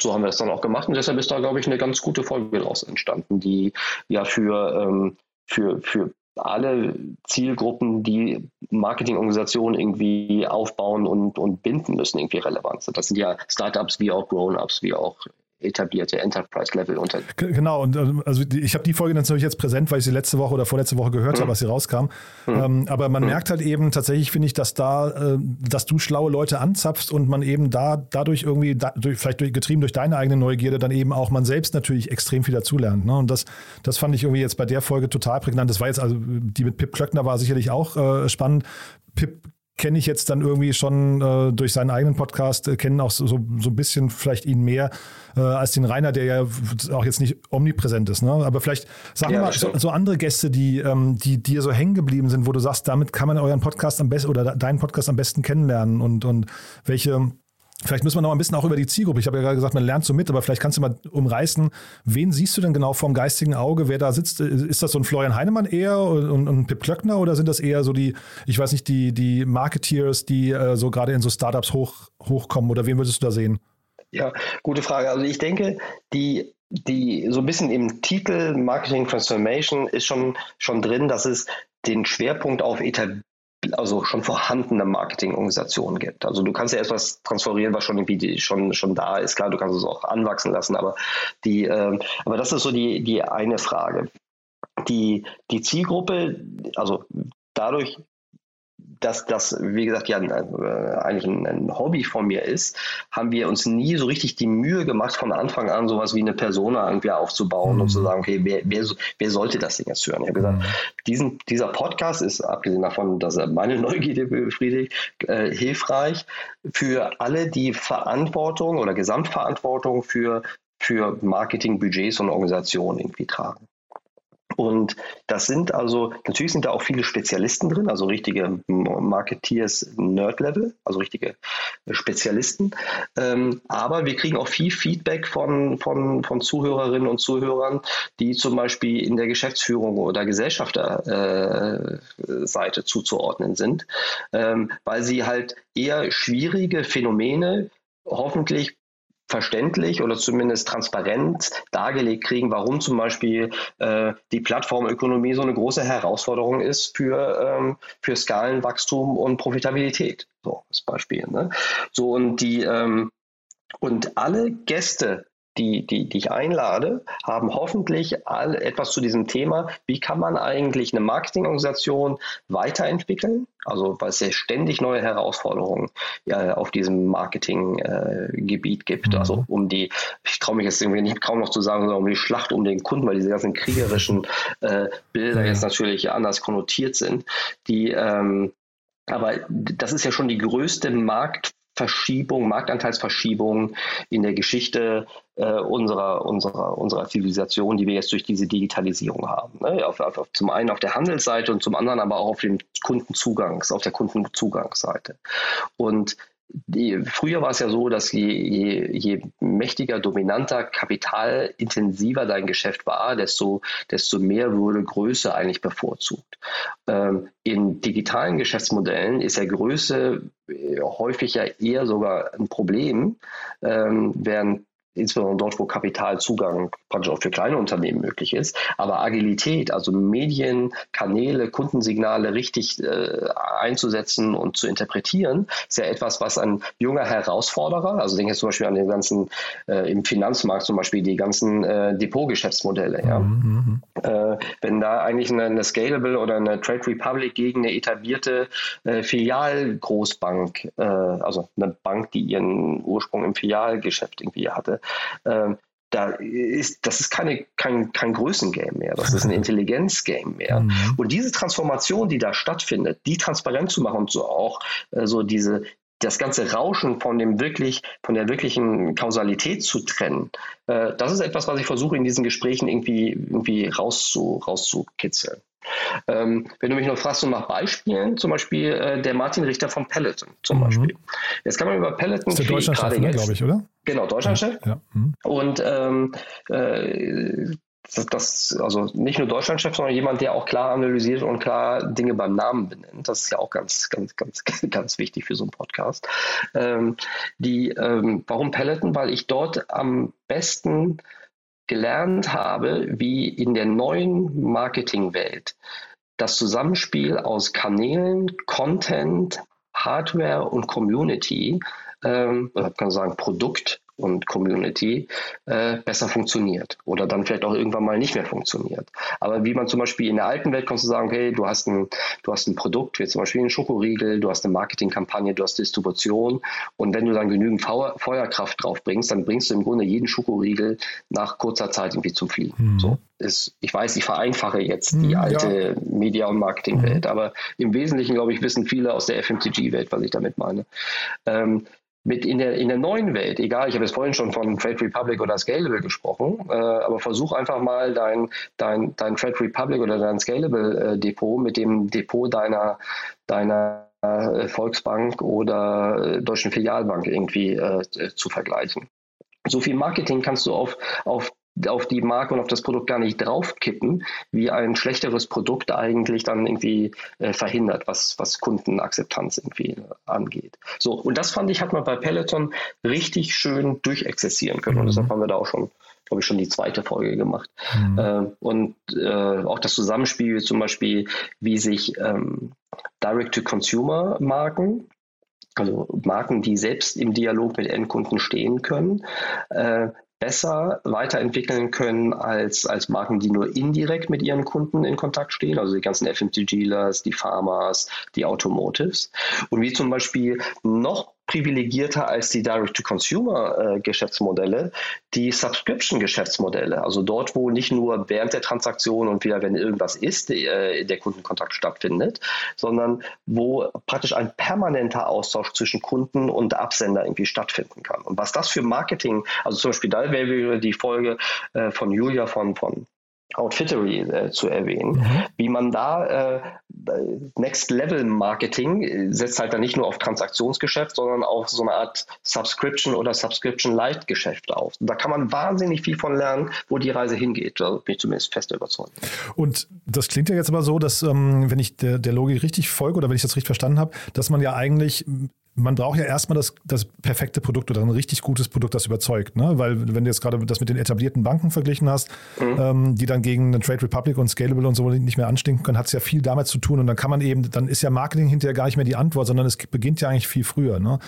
so haben wir das dann auch gemacht und deshalb ist da, glaube ich, eine ganz gute Folge daraus entstanden, die ja für, ähm, für, für alle Zielgruppen, die Marketingorganisationen irgendwie aufbauen und, und binden müssen, irgendwie relevant sind. Das sind ja Startups wie auch Grown-ups, wie auch etablierte Enterprise-Level-Unternehmen. G- Genau, und ähm, also ich habe die Folge natürlich jetzt präsent, weil ich sie letzte Woche oder vorletzte Woche gehört Mhm. habe, als sie rauskam. Ähm, aber man merkt halt eben tatsächlich, finde ich, dass da, äh, dass du schlaue Leute anzapfst und man eben da dadurch irgendwie, da, durch, vielleicht durch, getrieben durch deine eigene Neugierde, dann eben auch man selbst natürlich extrem viel dazulernt. Ne? Und das, das fand ich irgendwie jetzt bei der Folge total prägnant. Das war jetzt also, die mit Pip Klöckner war sicherlich auch äh, spannend. Pip kenne ich jetzt dann irgendwie schon äh, durch seinen eigenen Podcast, äh, kennen auch so, so, so ein bisschen vielleicht ihn mehr äh, als den Rainer, der ja auch jetzt nicht omnipräsent ist. Ne? Aber vielleicht sagen Ja, wir mal so, so andere Gäste, die, ähm, die dir so hängen geblieben sind, wo du sagst, damit kann man euren Podcast am besten oder deinen Podcast am besten kennenlernen und, und welche Vielleicht müssen wir noch ein bisschen auch über die Zielgruppe. Ich habe ja gerade gesagt, man lernt so mit, aber vielleicht kannst du mal umreißen, wen siehst du denn genau vom geistigen Auge, wer da sitzt? Ist das so ein Florian Heinemann eher und, und Pip Klöckner oder sind das eher so die, ich weiß nicht, die, die Marketeers, die äh, so gerade in so Startups hoch, hochkommen oder wen würdest du da sehen? Ja, gute Frage. Also ich denke, die, die so ein bisschen im Titel Marketing Transformation ist schon, schon drin, dass es den Schwerpunkt auf etabliert also schon vorhandene Marketingorganisationen gibt. Also du kannst ja etwas transferieren, was schon irgendwie schon, schon da ist. Klar, du kannst es auch anwachsen lassen, aber die, äh, aber das ist so die, die eine Frage. Die, die Zielgruppe, also dadurch, dass das, wie gesagt, ja äh, eigentlich ein, ein, Hobby von mir ist, haben wir uns nie so richtig die Mühe gemacht, von Anfang an sowas wie eine Persona irgendwie aufzubauen mhm. und zu sagen, okay, wer, wer, wer sollte das Ding jetzt hören? Ich habe gesagt, mhm. diesen, dieser Podcast ist, abgesehen davon, dass er meine Neugierde befriedigt, äh, hilfreich für alle, die Verantwortung oder Gesamtverantwortung für für Marketingbudgets und Organisationen irgendwie tragen. Und das sind also, natürlich sind da auch viele Spezialisten drin, also richtige Marketeers Nerd-Level, also richtige Spezialisten. Ähm, aber wir kriegen auch viel Feedback von, von, von Zuhörerinnen und Zuhörern, die zum Beispiel in der Geschäftsführung oder Gesellschafterseite äh, zuzuordnen sind, ähm, weil sie halt eher schwierige Phänomene hoffentlich verständlich oder zumindest transparent dargelegt kriegen, warum zum Beispiel äh, die Plattformökonomie so eine große Herausforderung ist für, ähm, für Skalenwachstum und Profitabilität. So als Beispiel. Ne? So und die ähm, und alle Gäste die, die, die ich einlade, haben hoffentlich all etwas zu diesem Thema. Wie kann man eigentlich eine Marketingorganisation weiterentwickeln? Also, weil es ja ständig neue Herausforderungen ja, auf diesem Marketinggebiet äh, gibt. Mhm. Also, um die, ich traue mich jetzt irgendwie nicht kaum noch zu sagen, sondern um die Schlacht um den Kunden, weil diese ganzen kriegerischen äh, Bilder mhm. jetzt natürlich anders konnotiert sind. Die, ähm, aber das ist ja schon die größte Markt Verschiebung, Marktanteilsverschiebung in der Geschichte äh, unserer, unserer, unserer Zivilisation, die wir jetzt durch diese Digitalisierung haben. Ne? Auf, auf, zum einen auf der Handelsseite und zum anderen aber auch auf dem Kundenzugangs, auf der Kundenzugangsseite. Und die, früher war es ja so, dass je, je, je mächtiger, dominanter, kapitalintensiver dein Geschäft war, desto, desto mehr wurde Größe eigentlich bevorzugt. Ähm, in digitalen Geschäftsmodellen ist ja Größe äh, häufig ja eher sogar ein Problem, ähm, während insbesondere dort, wo Kapitalzugang praktisch auch für kleine Unternehmen möglich ist. Aber Agilität, also Medien, Kanäle, Kundensignale richtig äh, einzusetzen und zu interpretieren, ist ja etwas, was ein junger Herausforderer, also denke jetzt zum Beispiel an den ganzen, äh, im Finanzmarkt zum Beispiel die ganzen äh, Depotgeschäftsmodelle. Ja. Mhm. mhm. Äh, wenn da eigentlich eine, eine, Scalable oder eine Trade Republic gegen eine etablierte äh, Filialgroßbank, äh, also eine Bank, die ihren Ursprung im Filialgeschäft irgendwie hatte, ähm, da ist, das ist keine, kein, kein Größengame mehr, das ist ein Intelligenzgame mehr. Mhm. Und diese Transformation, die da stattfindet, die transparent zu machen und so auch äh, so diese, das ganze Rauschen von dem wirklich, von der wirklichen Kausalität zu trennen, äh, das ist etwas, was ich versuche in diesen Gesprächen irgendwie, irgendwie rauszu, rauszukitzeln. Ähm, wenn du mich noch fragst, so nach Beispielen, zum Beispiel äh, der Martin Richter von Peloton zum mhm. Beispiel. Jetzt kann man über Peloton das ist der Deutschlandchef, ne, glaube ich, oder? Genau, Deutschlandchef. Ja. Mhm. Und ähm, äh, das, das, also nicht nur Deutschlandchef, sondern jemand, der auch klar analysiert und klar Dinge beim Namen benennt. Das ist ja auch ganz, ganz, ganz, ganz wichtig für so einen Podcast. Ähm, die, ähm, warum Peloton? Weil ich dort am besten gelernt habe, wie in der neuen Marketingwelt das Zusammenspiel aus Kanälen, Content, Hardware und Community, ähm, oder kann man sagen Produkt und Community äh, besser funktioniert oder dann vielleicht auch irgendwann mal nicht mehr funktioniert. Aber wie man zum Beispiel in der alten Welt kannst du sagen, okay, du hast ein, du hast ein Produkt, wie zum Beispiel einen Schokoriegel, du hast eine Marketingkampagne, du hast Distribution und wenn du dann genügend Feuer, Feuerkraft drauf bringst, dann bringst du im Grunde jeden Schokoriegel nach kurzer Zeit irgendwie zum Fliegen. Mhm. So ist, ich weiß, ich vereinfache jetzt die mhm, alte ja. Media- und Marketingwelt, mhm. aber im Wesentlichen, glaube ich, wissen viele aus der FMCG-Welt, was ich damit meine. Ähm, mit in der, in der neuen Welt, egal, ich habe jetzt vorhin schon von Trade Republic oder Scalable gesprochen, äh, aber versuch einfach mal dein, dein, dein Trade Republic oder dein Scalable äh, Depot mit dem Depot deiner, deiner äh, Volksbank oder äh, Deutschen Filialbank irgendwie äh, zu vergleichen. So viel Marketing kannst du auf, auf auf die Marke und auf das Produkt gar nicht draufkippen, wie ein schlechteres Produkt eigentlich dann irgendwie äh, verhindert, was, was Kundenakzeptanz irgendwie äh, angeht. So, und das fand ich, hat man bei Peloton richtig schön durchexerzieren können. Mhm. Und deshalb haben wir da auch schon, glaube ich, schon die zweite Folge gemacht. Mhm. Äh, und äh, auch das Zusammenspiel zum Beispiel, wie sich ähm, Direct-to-Consumer-Marken also Marken, die selbst im Dialog mit Endkunden stehen können, äh, besser weiterentwickeln können als, als Marken, die nur indirekt mit ihren Kunden in Kontakt stehen, also die ganzen FMCGlers, die Pharmas, die Automotives. Und wie zum Beispiel noch privilegierter als die Direct-to-Consumer-Geschäftsmodelle, die Subscription-Geschäftsmodelle. Also dort, wo nicht nur während der Transaktion und wieder, wenn irgendwas ist, äh, der Kundenkontakt stattfindet, sondern wo praktisch ein permanenter Austausch zwischen Kunden und Absender irgendwie stattfinden kann. Und was das für Marketing, also zum Beispiel da wäre die Folge äh, von Julia von, von Outfittery äh, zu erwähnen, mhm. wie man da äh, Next Level Marketing äh, setzt halt dann nicht nur auf Transaktionsgeschäft, sondern auf so eine Art Subscription oder Subscription Light Geschäft auf. Da kann man wahnsinnig viel von lernen, wo die Reise hingeht. Da bin ich zumindest fest überzeugt. Und das klingt ja jetzt aber so, dass ähm, wenn ich der, der Logik richtig folge oder wenn ich das richtig verstanden habe, dass man ja eigentlich man braucht ja erstmal das, das perfekte Produkt oder ein richtig gutes Produkt, das überzeugt. Ne? Weil wenn du jetzt gerade das mit den etablierten Banken verglichen hast, mhm. ähm, die dann gegen eine Trade Republic und Scalable und so nicht mehr anstinken können, hat es ja viel damit zu tun. Und dann kann man eben, dann ist ja Marketing hinterher gar nicht mehr die Antwort, sondern es beginnt ja eigentlich viel früher. Ne?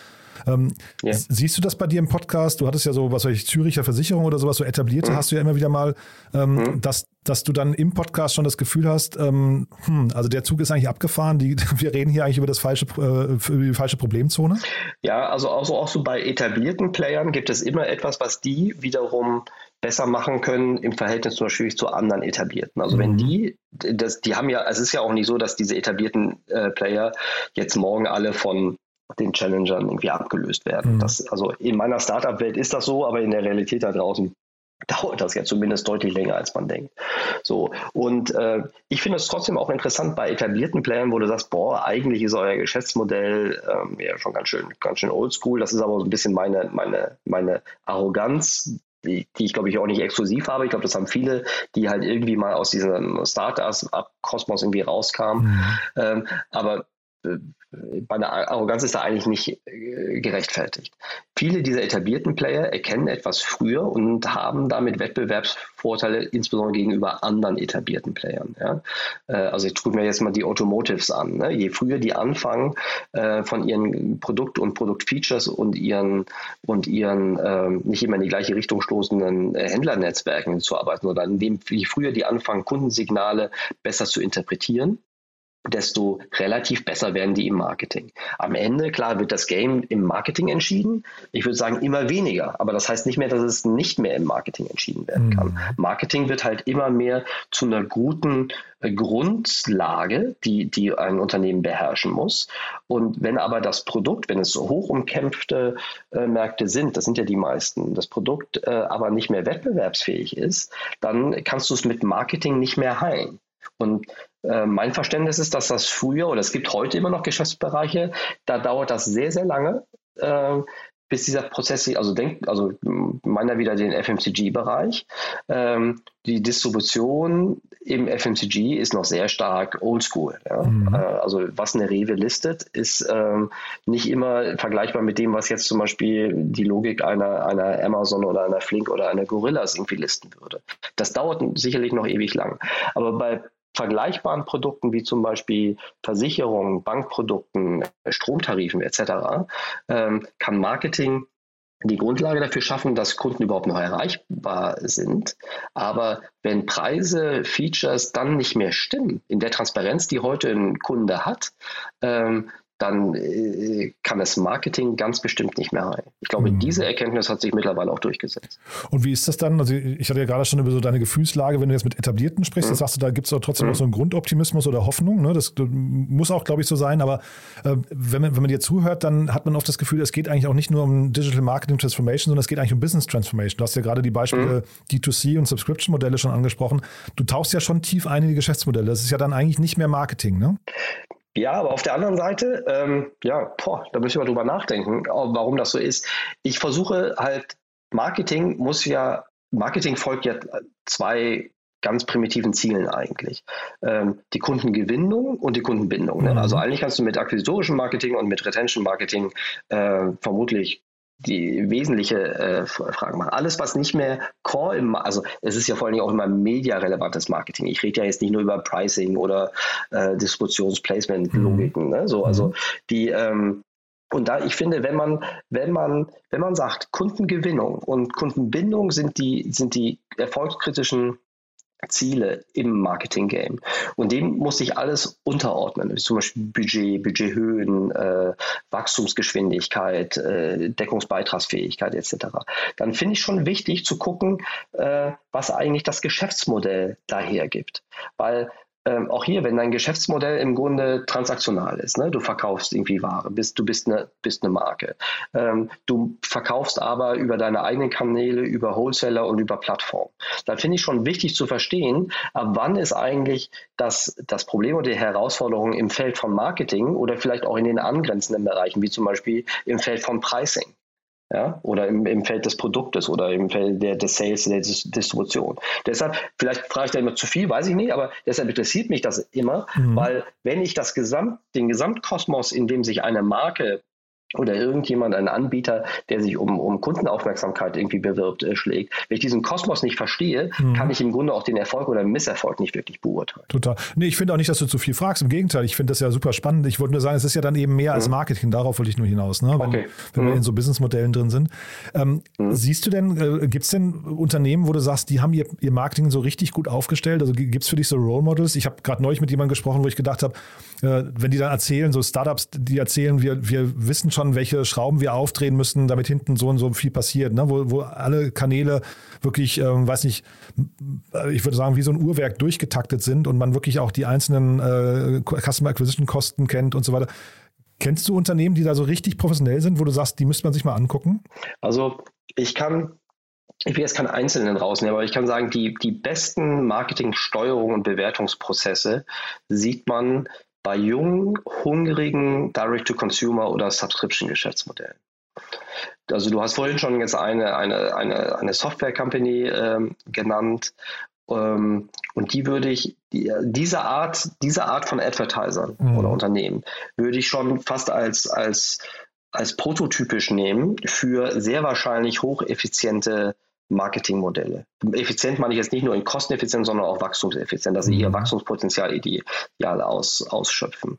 Ähm, ja. Siehst du das bei dir im Podcast? Du hattest ja so, was weiß ich, Züricher Versicherung oder sowas, so etablierte mhm. hast du ja immer wieder mal, ähm, mhm. dass, dass du dann im Podcast schon das Gefühl hast, ähm, hm, also der Zug ist eigentlich abgefahren, die, wir reden hier eigentlich über das falsche, äh, über die falsche Problemzone? Ja, also auch so, auch so bei etablierten Playern gibt es immer etwas, was die wiederum besser machen können im Verhältnis zum Beispiel zu anderen etablierten. Also mhm. wenn die, das, die haben ja, es ist ja auch nicht so, dass diese etablierten äh, Player jetzt morgen alle von den Challengern irgendwie abgelöst werden. Mhm. Das, also in meiner Startup-Welt ist das so, aber in der Realität da draußen dauert das ja zumindest deutlich länger, als man denkt. So und äh, ich finde es trotzdem auch interessant bei etablierten Playern, wo du sagst, boah, eigentlich ist euer Geschäftsmodell ähm, ja schon ganz schön, ganz schön oldschool. Das ist aber so ein bisschen meine, meine, meine Arroganz, die, die ich glaube ich auch nicht exklusiv habe. Ich glaube, das haben viele, die halt irgendwie mal aus diesem Startup-Kosmos irgendwie rauskamen. Mhm. Ähm, aber äh, meine Arroganz ist da eigentlich nicht äh, gerechtfertigt. Viele dieser etablierten Player erkennen etwas früher und haben damit Wettbewerbsvorteile, insbesondere gegenüber anderen etablierten Playern. Ja? Äh, also ich gucke mir jetzt mal die Automotives an. Ne? Je früher die anfangen, von ihren Produkt- und Produktfeatures und ihren, und ihren ähm, nicht immer in die gleiche Richtung stoßenden Händlernetzwerken zu arbeiten, oder indem, je früher die anfangen, Kundensignale besser zu interpretieren, desto relativ besser werden die im Marketing. Am Ende, klar, wird das Game im Marketing entschieden. Ich würde sagen, immer weniger. Aber das heißt nicht mehr, dass es nicht mehr im Marketing entschieden werden kann. Mhm. Marketing wird halt immer mehr zu einer guten äh, Grundlage, die, die ein Unternehmen beherrschen muss. Und wenn aber das Produkt, wenn es hoch umkämpfte äh, Märkte sind, das sind ja die meisten, das Produkt äh, aber nicht mehr wettbewerbsfähig ist, dann kannst du es mit Marketing nicht mehr heilen. Und äh, mein Verständnis ist, dass das früher oder es gibt heute immer noch Geschäftsbereiche, da dauert das sehr, sehr lange, äh, bis dieser Prozess, also denk, also meiner wieder den FMCG-Bereich. Ähm, die Distribution im FMCG ist noch sehr stark oldschool. Ja? Mhm. Äh, also was eine Rewe listet, ist ähm, nicht immer vergleichbar mit dem, was jetzt zum Beispiel die Logik einer, einer Amazon oder einer Flink oder einer Gorillas irgendwie listen würde. Das dauert sicherlich noch ewig lang. Aber bei vergleichbaren Produkten wie zum Beispiel Versicherungen, Bankprodukten, Stromtarifen etc. Ähm, kann Marketing die Grundlage dafür schaffen, dass Kunden überhaupt noch erreichbar sind. Aber wenn Preise, Features dann nicht mehr stimmen, in der Transparenz, die heute ein Kunde hat, ähm, dann äh, kann das Marketing ganz bestimmt nicht mehr rein. Ich glaube, mhm. diese Erkenntnis hat sich mittlerweile auch durchgesetzt. Und wie ist das dann? Also ich hatte ja gerade schon über so deine Gefühlslage, wenn du jetzt mit Etablierten sprichst, mhm. sagst du, da gibt es trotzdem mhm. noch so einen Grundoptimismus oder Hoffnung. Ne? Das, das muss auch, glaube ich, so sein. Aber äh, wenn, man, wenn man dir zuhört, dann hat man oft das Gefühl, es geht eigentlich auch nicht nur um Digital Marketing Transformation, sondern es geht eigentlich um Business Transformation. Du hast ja gerade die Beispiele mhm. D2C und Subscription-Modelle schon angesprochen. Du tauchst ja schon tief ein in die Geschäftsmodelle. Das ist ja dann eigentlich nicht mehr Marketing, ne? Ja, aber auf der anderen Seite, ähm, ja, boah, da müssen wir drüber nachdenken, warum das so ist. Ich versuche halt, Marketing muss ja, Marketing folgt ja zwei ganz primitiven Zielen eigentlich. Ähm, die Kundengewinnung und die Kundenbindung. Ne? Mhm. Also eigentlich kannst du mit akquisitorischem Marketing und mit Retention Marketing äh, vermutlich die wesentliche äh, Frage machen. Alles, was nicht mehr Core im, also es ist ja vor allem auch immer media-relevantes Marketing. Ich rede ja jetzt nicht nur über Pricing oder äh, Distributions-Placement-Logiken. Mhm. Ne? So, also mhm. die ähm, und da ich finde, wenn man, wenn man, wenn man sagt, Kundengewinnung und Kundenbindung sind die, sind die erfolgskritischen Ziele im Marketing-Game. Und dem muss sich alles unterordnen, zum Beispiel Budget, Budgethöhen, äh, Wachstumsgeschwindigkeit, äh, Deckungsbeitragsfähigkeit etc. Dann finde ich schon wichtig zu gucken, äh, was eigentlich das Geschäftsmodell daher gibt. Weil ähm, auch hier, wenn dein Geschäftsmodell im Grunde transaktional ist, ne? du verkaufst irgendwie Ware, bist, du bist eine, bist eine Marke. Ähm, du verkaufst aber über deine eigenen Kanäle, über Wholesaler und über Plattformen. Dann finde ich schon wichtig zu verstehen, ab wann ist eigentlich das, das Problem oder die Herausforderung im Feld von Marketing oder vielleicht auch in den angrenzenden Bereichen, wie zum Beispiel im Feld von Pricing ja, oder im, im Feld des Produktes oder im Feld der, des Sales, der Distribution. Deshalb, vielleicht frage ich da immer zu viel, weiß ich nicht, aber deshalb interessiert mich das immer, mhm. weil wenn ich das Gesamt, den Gesamtkosmos, in dem sich eine Marke oder irgendjemand, ein Anbieter, der sich um, um Kundenaufmerksamkeit irgendwie bewirbt, äh, schlägt. Wenn ich diesen Kosmos nicht verstehe, mhm. kann ich im Grunde auch den Erfolg oder den Misserfolg nicht wirklich beurteilen. Total. Nee, ich finde auch nicht, dass du zu viel fragst. Im Gegenteil, ich finde das ja super spannend. Ich wollte nur sagen, es ist ja dann eben mehr mhm. als Marketing. Darauf wollte ich nur hinaus, ne? wenn, okay. wenn mhm. wir in so Businessmodellen drin sind. Ähm, mhm. siehst du denn, äh, gibt es denn Unternehmen, wo du sagst, die haben ihr, ihr Marketing so richtig gut aufgestellt? Also gibt es für dich so Role Models? Ich habe gerade neulich mit jemandem gesprochen, wo ich gedacht habe, äh, wenn die dann erzählen, so Startups, die erzählen, wir, wir wissen schon, welche Schrauben wir aufdrehen müssen, damit hinten so und so viel passiert, ne? wo, wo alle Kanäle wirklich, ähm, weiß nicht, äh, ich würde sagen, wie so ein Uhrwerk durchgetaktet sind und man wirklich auch die einzelnen äh, Customer Acquisition Kosten kennt und so weiter. Kennst du Unternehmen, die da so richtig professionell sind, wo du sagst, die müsste man sich mal angucken? Also ich kann ich will jetzt keinen Einzelnen rausnehmen, aber ich kann sagen, die, die besten Marketingsteuerung und Bewertungsprozesse sieht man bei jungen, hungrigen Direct-to-Consumer oder Subscription-Geschäftsmodellen. Also du hast vorhin schon jetzt eine, eine, eine, eine Software-Company ähm, genannt ähm, und die würde ich, die, diese, Art, diese Art von Advertisern mhm. oder Unternehmen würde ich schon fast als, als, als prototypisch nehmen für sehr wahrscheinlich hocheffiziente Marketingmodelle. Effizient meine ich jetzt nicht nur in Kosteneffizient, sondern auch wachstumseffizient, dass sie ihr mhm. Wachstumspotenzial ideal aus, ausschöpfen.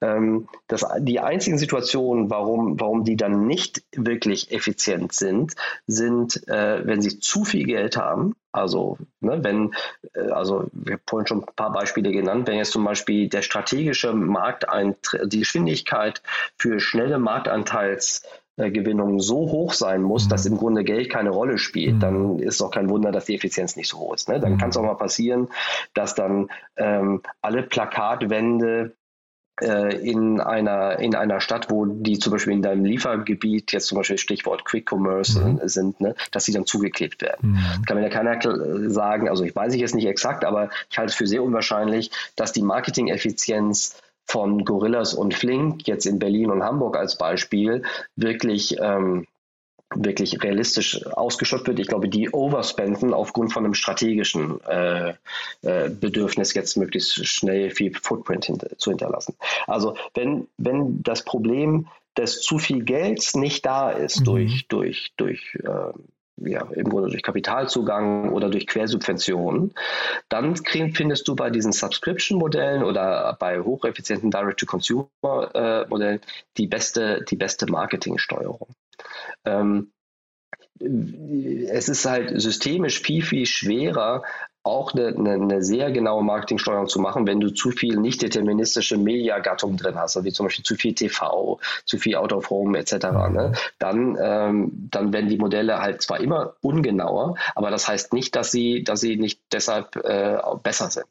Ähm, das, die einzigen Situationen, warum, warum die dann nicht wirklich effizient sind, sind, äh, wenn sie zu viel Geld haben. Also, ne, wenn, äh, also, wir haben vorhin schon ein paar Beispiele genannt, wenn jetzt zum Beispiel der strategische Markteintritt, die Geschwindigkeit für schnelle Marktanteils Gewinnung so hoch sein muss, mhm. dass im Grunde Geld keine Rolle spielt, mhm. dann ist auch kein Wunder, dass die Effizienz nicht so hoch ist. Ne? Dann mhm. kann es auch mal passieren, dass dann ähm, alle Plakatwände äh, in einer, in einer Stadt, wo die zum Beispiel in deinem Liefergebiet, jetzt zum Beispiel Stichwort Quick Commerce mhm. sind, ne, dass sie dann zugeklebt werden. Mhm. Kann mir ja keiner sagen, also ich weiß ich jetzt nicht exakt, aber ich halte es für sehr unwahrscheinlich, dass die Marketing-Effizienz von Gorillas und Flink, jetzt in Berlin und Hamburg als Beispiel, wirklich ähm, wirklich realistisch ausgeschöpft wird. Ich glaube, die overspenden aufgrund von einem strategischen äh, äh, Bedürfnis, jetzt möglichst schnell viel Footprint hinter, zu hinterlassen. Also wenn, wenn das Problem des zu viel Gelds nicht da ist mhm. durch, durch, durch äh, ja, im Grunde durch Kapitalzugang oder durch Quersubventionen, dann findest du bei diesen Subscription-Modellen oder bei hocheffizienten Direct-to-Consumer-Modellen die beste, die beste Marketingsteuerung. Ähm, es ist halt systemisch viel, viel schwerer, auch eine, eine, eine, sehr genaue Marketingsteuerung zu machen, wenn du zu viel nicht deterministische Mediagattung drin hast, also wie zum Beispiel zu viel TV, zu viel Out of Home etc., ne? dann, ähm, dann werden die Modelle halt zwar immer ungenauer, aber das heißt nicht, dass sie, dass sie nicht deshalb äh, besser sind.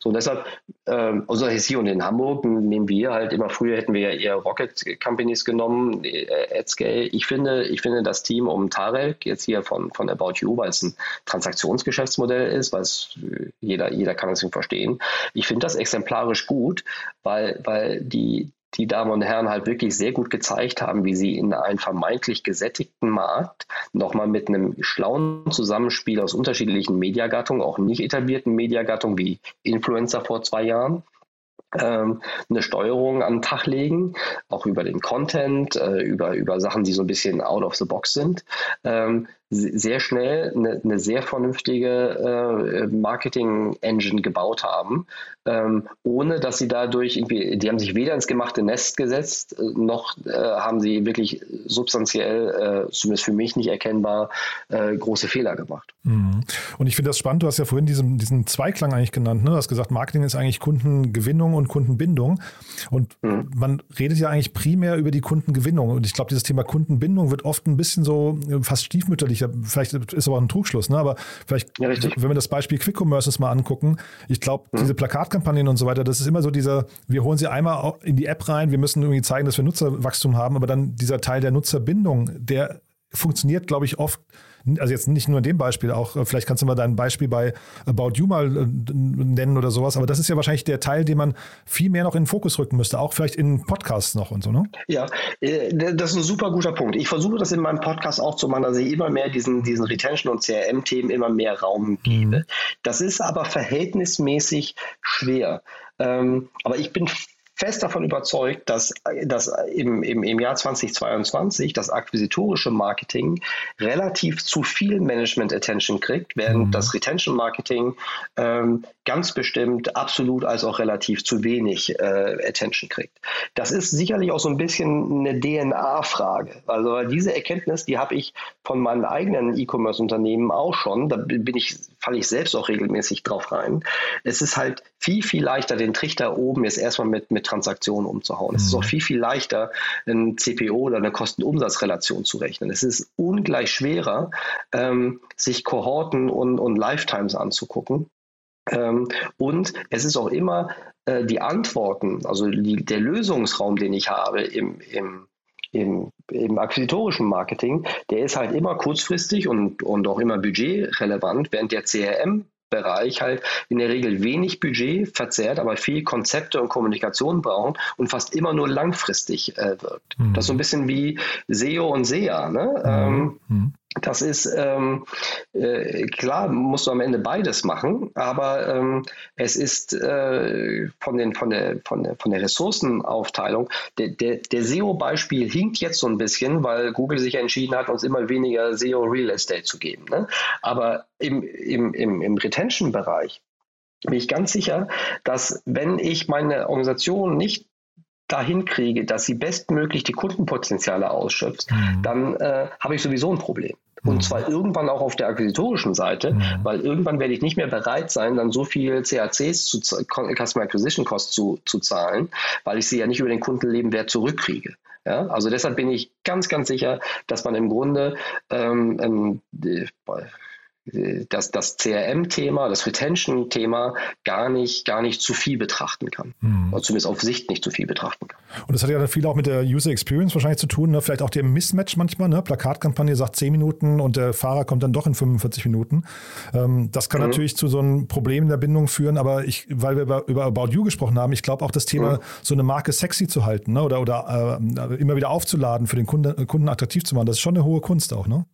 So und deshalb, ähm, also hier und in Hamburg nehmen wir halt immer früher hätten wir ja eher Rocket Companies genommen, äh, AdScale. Ich finde, ich finde das Team um Tarek jetzt hier von, von About You, weil es ein Transaktionsgeschäftsmodell ist, weil weiß, jeder, jeder kann es verstehen. Ich finde das exemplarisch gut, weil, weil die, die Damen und Herren halt wirklich sehr gut gezeigt haben, wie sie in einen vermeintlich gesättigten Markt nochmal mit einem schlauen Zusammenspiel aus unterschiedlichen Mediagattungen, auch nicht etablierten Mediagattungen wie Influencer vor zwei Jahren, ähm, eine Steuerung an den Tag legen, auch über den Content, äh, über, über Sachen, die so ein bisschen out of the box sind. Sehr schnell eine, eine sehr vernünftige äh, Marketing-Engine gebaut haben, ähm, ohne dass sie dadurch irgendwie, die haben sich weder ins gemachte Nest gesetzt, äh, noch äh, haben sie wirklich substanziell, äh, zumindest für mich nicht erkennbar, äh, große Fehler gemacht. Mhm. Und ich finde das spannend, du hast ja vorhin diesen, diesen Zweiklang eigentlich genannt, ne? du hast gesagt, Marketing ist eigentlich Kundengewinnung und Kundenbindung und mhm. man redet ja eigentlich primär über die Kundengewinnung und ich glaube, dieses Thema Kundenbindung wird oft ein bisschen so äh, fast stiefmütterlich vielleicht ist aber ein Trugschluss, ne? aber vielleicht, ja, wenn wir das Beispiel Quick Commerce mal angucken, ich glaube, mhm. diese Plakatkampagnen und so weiter, das ist immer so dieser, wir holen sie einmal in die App rein, wir müssen irgendwie zeigen, dass wir Nutzerwachstum haben, aber dann dieser Teil der Nutzerbindung, der funktioniert, glaube ich, oft also jetzt nicht nur in dem Beispiel, auch äh, vielleicht kannst du mal dein Beispiel bei About You mal äh, nennen oder sowas, aber das ist ja wahrscheinlich der Teil, den man viel mehr noch in den Fokus rücken müsste, auch vielleicht in Podcasts noch und so, ne? Ja, äh, das ist ein super guter Punkt. Ich versuche das in meinem Podcast auch zu machen, dass ich immer mehr diesen, diesen Retention- und CRM-Themen immer mehr Raum gebe. Mhm. Das ist aber verhältnismäßig schwer. Ähm, aber ich bin fest davon überzeugt, dass, dass im, im, im Jahr 2022 das akquisitorische Marketing relativ zu viel Management-Attention kriegt, während mhm. das Retention-Marketing ähm, ganz bestimmt absolut als auch relativ zu wenig äh, Attention kriegt. Das ist sicherlich auch so ein bisschen eine DNA-Frage. Also diese Erkenntnis, die habe ich von meinen eigenen E-Commerce-Unternehmen auch schon. Da bin ich, falle ich selbst auch regelmäßig drauf rein. Es ist halt viel, viel leichter, den Trichter oben jetzt erstmal mit, mit Transaktionen umzuhauen. Mhm. Es ist auch mhm. viel, viel leichter, ein CPO oder eine Kosten-Umsatz-Relation zu rechnen. Es ist ungleich schwerer, ähm, sich Kohorten und, und Lifetimes anzugucken. Ähm, und es ist auch immer äh, die Antworten, also die, der Lösungsraum, den ich habe im, im im, im akquisitorischen Marketing, der ist halt immer kurzfristig und, und auch immer budgetrelevant, während der CRM Bereich halt in der Regel wenig Budget verzehrt, aber viel Konzepte und Kommunikation brauchen und fast immer nur langfristig äh, wirkt. Mhm. Das ist so ein bisschen wie SEO und SEA. Ne? Mhm. Ähm, mhm. Das ist ähm, äh, klar, musst du am Ende beides machen, aber ähm, es ist äh, von, den, von, der, von, der, von der Ressourcenaufteilung, der, der, der SEO-Beispiel hinkt jetzt so ein bisschen, weil Google sich entschieden hat, uns immer weniger SEO Real Estate zu geben. Ne? Aber im, im, im, im Retention-Bereich bin ich ganz sicher, dass wenn ich meine Organisation nicht dahin kriege, dass sie bestmöglich die Kundenpotenziale ausschöpft, mhm. dann äh, habe ich sowieso ein Problem. Und mhm. zwar irgendwann auch auf der akquisitorischen Seite, mhm. weil irgendwann werde ich nicht mehr bereit sein, dann so viel CACs, zu, Customer Acquisition Cost zu, zu zahlen, weil ich sie ja nicht über den Kundenlebenwert zurückkriege. Ja, also deshalb bin ich ganz, ganz sicher, dass man im Grunde ähm, ähm, das, das CRM-Thema, das Retention-Thema gar nicht, gar nicht zu viel betrachten kann. Mhm. Oder zumindest auf Sicht nicht zu viel betrachten kann. Und das hat ja dann viel auch mit der User Experience wahrscheinlich zu tun, ne? vielleicht auch dem Mismatch manchmal. Ne? Plakatkampagne sagt 10 Minuten und der Fahrer kommt dann doch in 45 Minuten. Ähm, das kann mhm. natürlich zu so einem Problem in der Bindung führen, aber ich, weil wir über, über About You gesprochen haben, ich glaube auch das Thema, mhm. so eine Marke sexy zu halten ne? oder, oder äh, immer wieder aufzuladen, für den Kunden, Kunden attraktiv zu machen, das ist schon eine hohe Kunst auch, ne?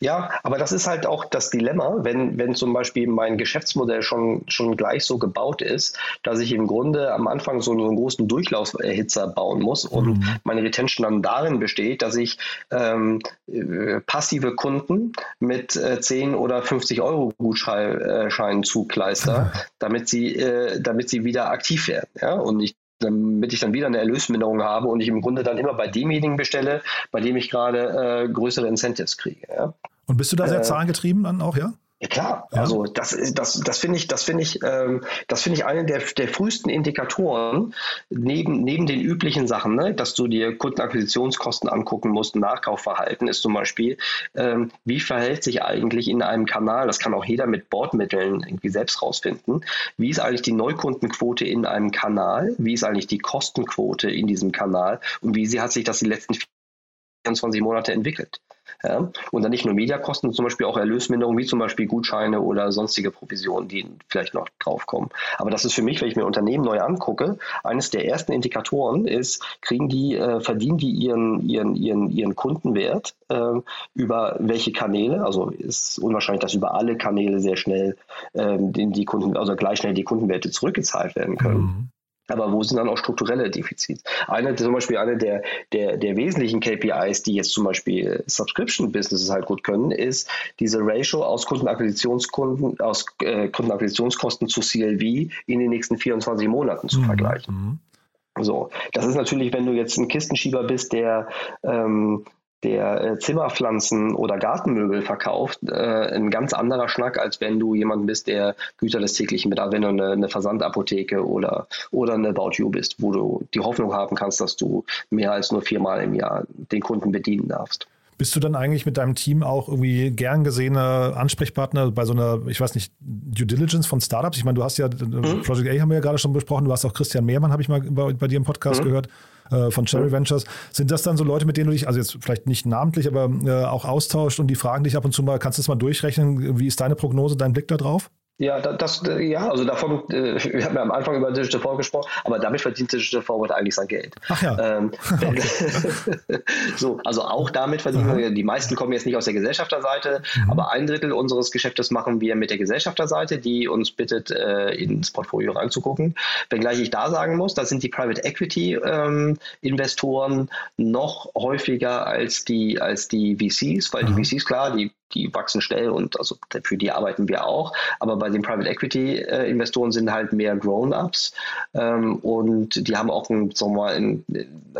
Ja, aber das ist halt auch das Dilemma, wenn, wenn zum Beispiel mein Geschäftsmodell schon, schon gleich so gebaut ist, dass ich im Grunde am Anfang so einen großen Durchlauferhitzer bauen muss und mhm. meine Retention dann darin besteht, dass ich ähm, äh, passive Kunden mit äh, 10 oder 50 Euro Gutscheinen zukleister, damit sie, äh, damit sie wieder aktiv werden. Ja? Und ich damit ich dann wieder eine Erlösminderung habe und ich im Grunde dann immer bei demjenigen bestelle, bei dem ich gerade äh, größere Incentives kriege. Ja? Und bist du da sehr äh, zahlengetrieben dann auch, ja? Ja klar, ja. also das das das finde ich das finde ich ähm, das finde ich eine der, der frühesten Indikatoren neben neben den üblichen Sachen, ne, dass du dir Kundenakquisitionskosten angucken musst, Nachkaufverhalten ist zum Beispiel, ähm, wie verhält sich eigentlich in einem Kanal, das kann auch jeder mit Bordmitteln irgendwie selbst rausfinden, wie ist eigentlich die Neukundenquote in einem Kanal, wie ist eigentlich die Kostenquote in diesem Kanal und wie sie hat sich das die letzten 24 Monate entwickelt. Ja? Und dann nicht nur Mediakosten, zum Beispiel auch Erlösminderungen, wie zum Beispiel Gutscheine oder sonstige Provisionen, die vielleicht noch draufkommen. Aber das ist für mich, wenn ich mir Unternehmen neu angucke, eines der ersten Indikatoren ist, kriegen die, äh, verdienen die ihren, ihren, ihren, ihren Kundenwert äh, über welche Kanäle? Also ist unwahrscheinlich, dass über alle Kanäle sehr schnell äh, die Kunden, also gleich schnell die Kundenwerte zurückgezahlt werden können. Mhm. Aber wo sind dann auch strukturelle Defizite? Eine, zum Beispiel eine der, der, der wesentlichen KPIs, die jetzt zum Beispiel Subscription-Businesses halt gut können, ist diese Ratio aus Kundenakquisitionskunden, aus äh, Kundenakquisitionskosten zu CLV in den nächsten 24 Monaten zu mhm. vergleichen. Mhm. So, das ist natürlich, wenn du jetzt ein Kistenschieber bist, der ähm, der äh, Zimmerpflanzen oder Gartenmöbel verkauft, äh, ein ganz anderer Schnack, als wenn du jemand bist, der Güter des täglichen Bedarfs, wenn du eine, eine Versandapotheke oder, oder eine About You bist, wo du die Hoffnung haben kannst, dass du mehr als nur viermal im Jahr den Kunden bedienen darfst. Bist du dann eigentlich mit deinem Team auch irgendwie gern gesehener Ansprechpartner bei so einer, ich weiß nicht, Due Diligence von Startups? Ich meine, du hast ja, mhm. Project A haben wir ja gerade schon besprochen, du hast auch Christian Mehrmann, habe ich mal bei, bei, dir im Podcast mhm. gehört, äh, von Cherry mhm. Ventures. Sind das dann so Leute, mit denen du dich, also jetzt vielleicht nicht namentlich, aber äh, auch austauscht und die fragen dich ab und zu mal, kannst du das mal durchrechnen? Wie ist deine Prognose, dein Blick da drauf? Ja, das, ja, also davon, äh, wir haben ja am Anfang über Digital Forward gesprochen, aber damit verdient Digital Forward eigentlich sein Geld. Ach ja. Ähm, so, also auch damit verdienen Aha. wir, die meisten kommen jetzt nicht aus der Gesellschafterseite, mhm. aber ein Drittel unseres Geschäftes machen wir mit der Gesellschafterseite, die uns bittet, äh, ins Portfolio reinzugucken. Wenngleich ich da sagen muss, da sind die Private Equity ähm, Investoren noch häufiger als die, als die VCs, weil Aha. die VCs, klar, die die wachsen schnell und also für die arbeiten wir auch. Aber bei den Private Equity äh, Investoren sind halt mehr Grown-ups ähm, und die haben auch ein, sagen wir mal, in,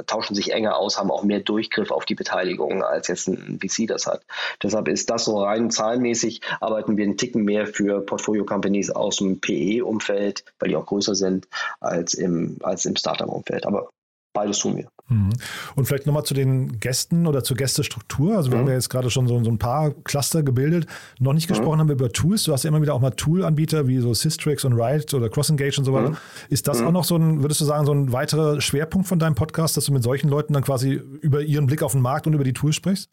tauschen sich enger aus, haben auch mehr Durchgriff auf die Beteiligung, als jetzt ein VC das hat. Deshalb ist das so rein zahlenmäßig, arbeiten wir einen Ticken mehr für Portfolio-Companies aus dem PE-Umfeld, weil die auch größer sind, als im, als im Startup-Umfeld. Aber beides tun wir. Mhm. Und vielleicht nochmal zu den Gästen oder zur Gästestruktur. Also wir mhm. haben ja jetzt gerade schon so, so, ein paar Cluster gebildet. Noch nicht mhm. gesprochen mhm. haben wir über Tools. Du hast ja immer wieder auch mal Tool-Anbieter wie so Systrix und Riot oder CrossEngage und so weiter. Mhm. Ist das mhm. auch noch so ein, würdest du sagen, so ein weiterer Schwerpunkt von deinem Podcast, dass du mit solchen Leuten dann quasi über ihren Blick auf den Markt und über die Tools sprichst?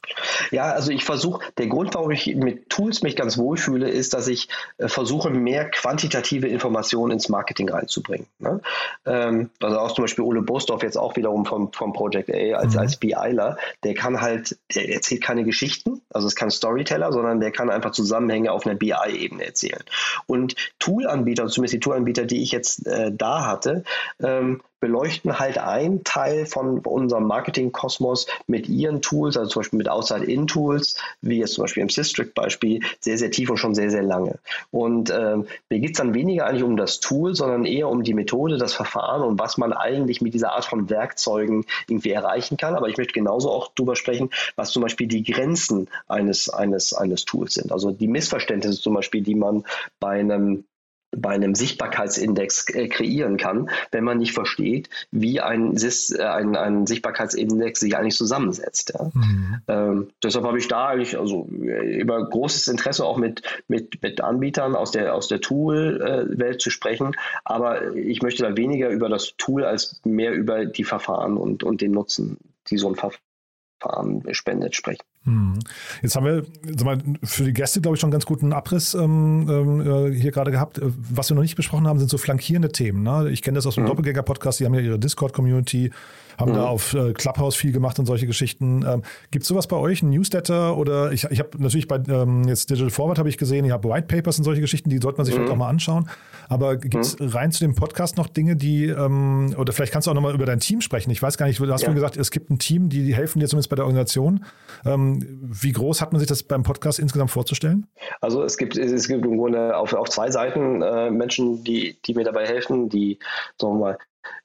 Ja, also ich versuche, der Grund, warum ich mit Tools mich ganz wohl fühle, ist, dass ich äh, versuche, mehr quantitative Informationen ins Marketing reinzubringen. Ne? Ähm, also auch zum Beispiel Ole Bosdorf jetzt auch wiederum vom, vom Project A als, mhm. als BIler, der kann halt, der erzählt keine Geschichten, also ist kein Storyteller, sondern der kann einfach Zusammenhänge auf einer BI-Ebene erzählen. Und Tool-Anbieter, zumindest die Tool-Anbieter, die ich jetzt äh, da hatte, ähm, beleuchten halt einen Teil von unserem Marketing-Kosmos mit ihren Tools, also zum Beispiel mit Outside-In-Tools, wie jetzt zum Beispiel im Systrict-Beispiel, sehr, sehr tief und schon sehr, sehr lange. Und ähm, mir geht es dann weniger eigentlich um das Tool, sondern eher um die Methode, das Verfahren und was man eigentlich mit dieser Art von Werkzeugen irgendwie erreichen kann. Aber ich möchte genauso auch darüber sprechen, was zum Beispiel die Grenzen eines, eines, eines Tools sind. Also die Missverständnisse zum Beispiel, die man bei einem bei einem Sichtbarkeitsindex äh, kreieren kann, wenn man nicht versteht, wie ein, äh, ein, ein Sichtbarkeitsindex sich eigentlich zusammensetzt. Ja. Mhm. Ähm, deshalb habe ich da eigentlich also über großes Interesse auch mit, mit, mit Anbietern aus der, aus der Tool-Welt äh, zu sprechen, aber ich möchte da weniger über das Tool als mehr über die Verfahren und, und den Nutzen, die so ein Verfahren spendet, sprechen. Hm. Jetzt haben wir mal, für die Gäste, glaube ich, schon einen ganz guten Abriss ähm, ähm, hier gerade gehabt. Was wir noch nicht besprochen haben, sind so flankierende Themen. Ne? Ich kenne das aus dem mhm. Doppelgänger-Podcast, die haben ja ihre Discord-Community, haben mhm. da auf äh, Clubhouse viel gemacht und solche Geschichten. Ähm, Gibt es sowas bei euch, ein Newsletter oder ich, ich habe natürlich bei ähm, jetzt Digital Forward habe ich gesehen, ihr habt White Papers und solche Geschichten, die sollte man sich mhm. vielleicht auch mal anschauen. Aber gibt es mhm. rein zu dem Podcast noch Dinge, die, ähm, oder vielleicht kannst du auch nochmal über dein Team sprechen. Ich weiß gar nicht, du hast ja. gesagt, es gibt ein Team, die helfen dir zumindest bei der Organisation. Ähm, wie groß hat man sich das beim Podcast insgesamt vorzustellen? Also es gibt, es gibt im Grunde auf, auf zwei Seiten äh, Menschen, die, die mir dabei helfen, die, sagen wir mal,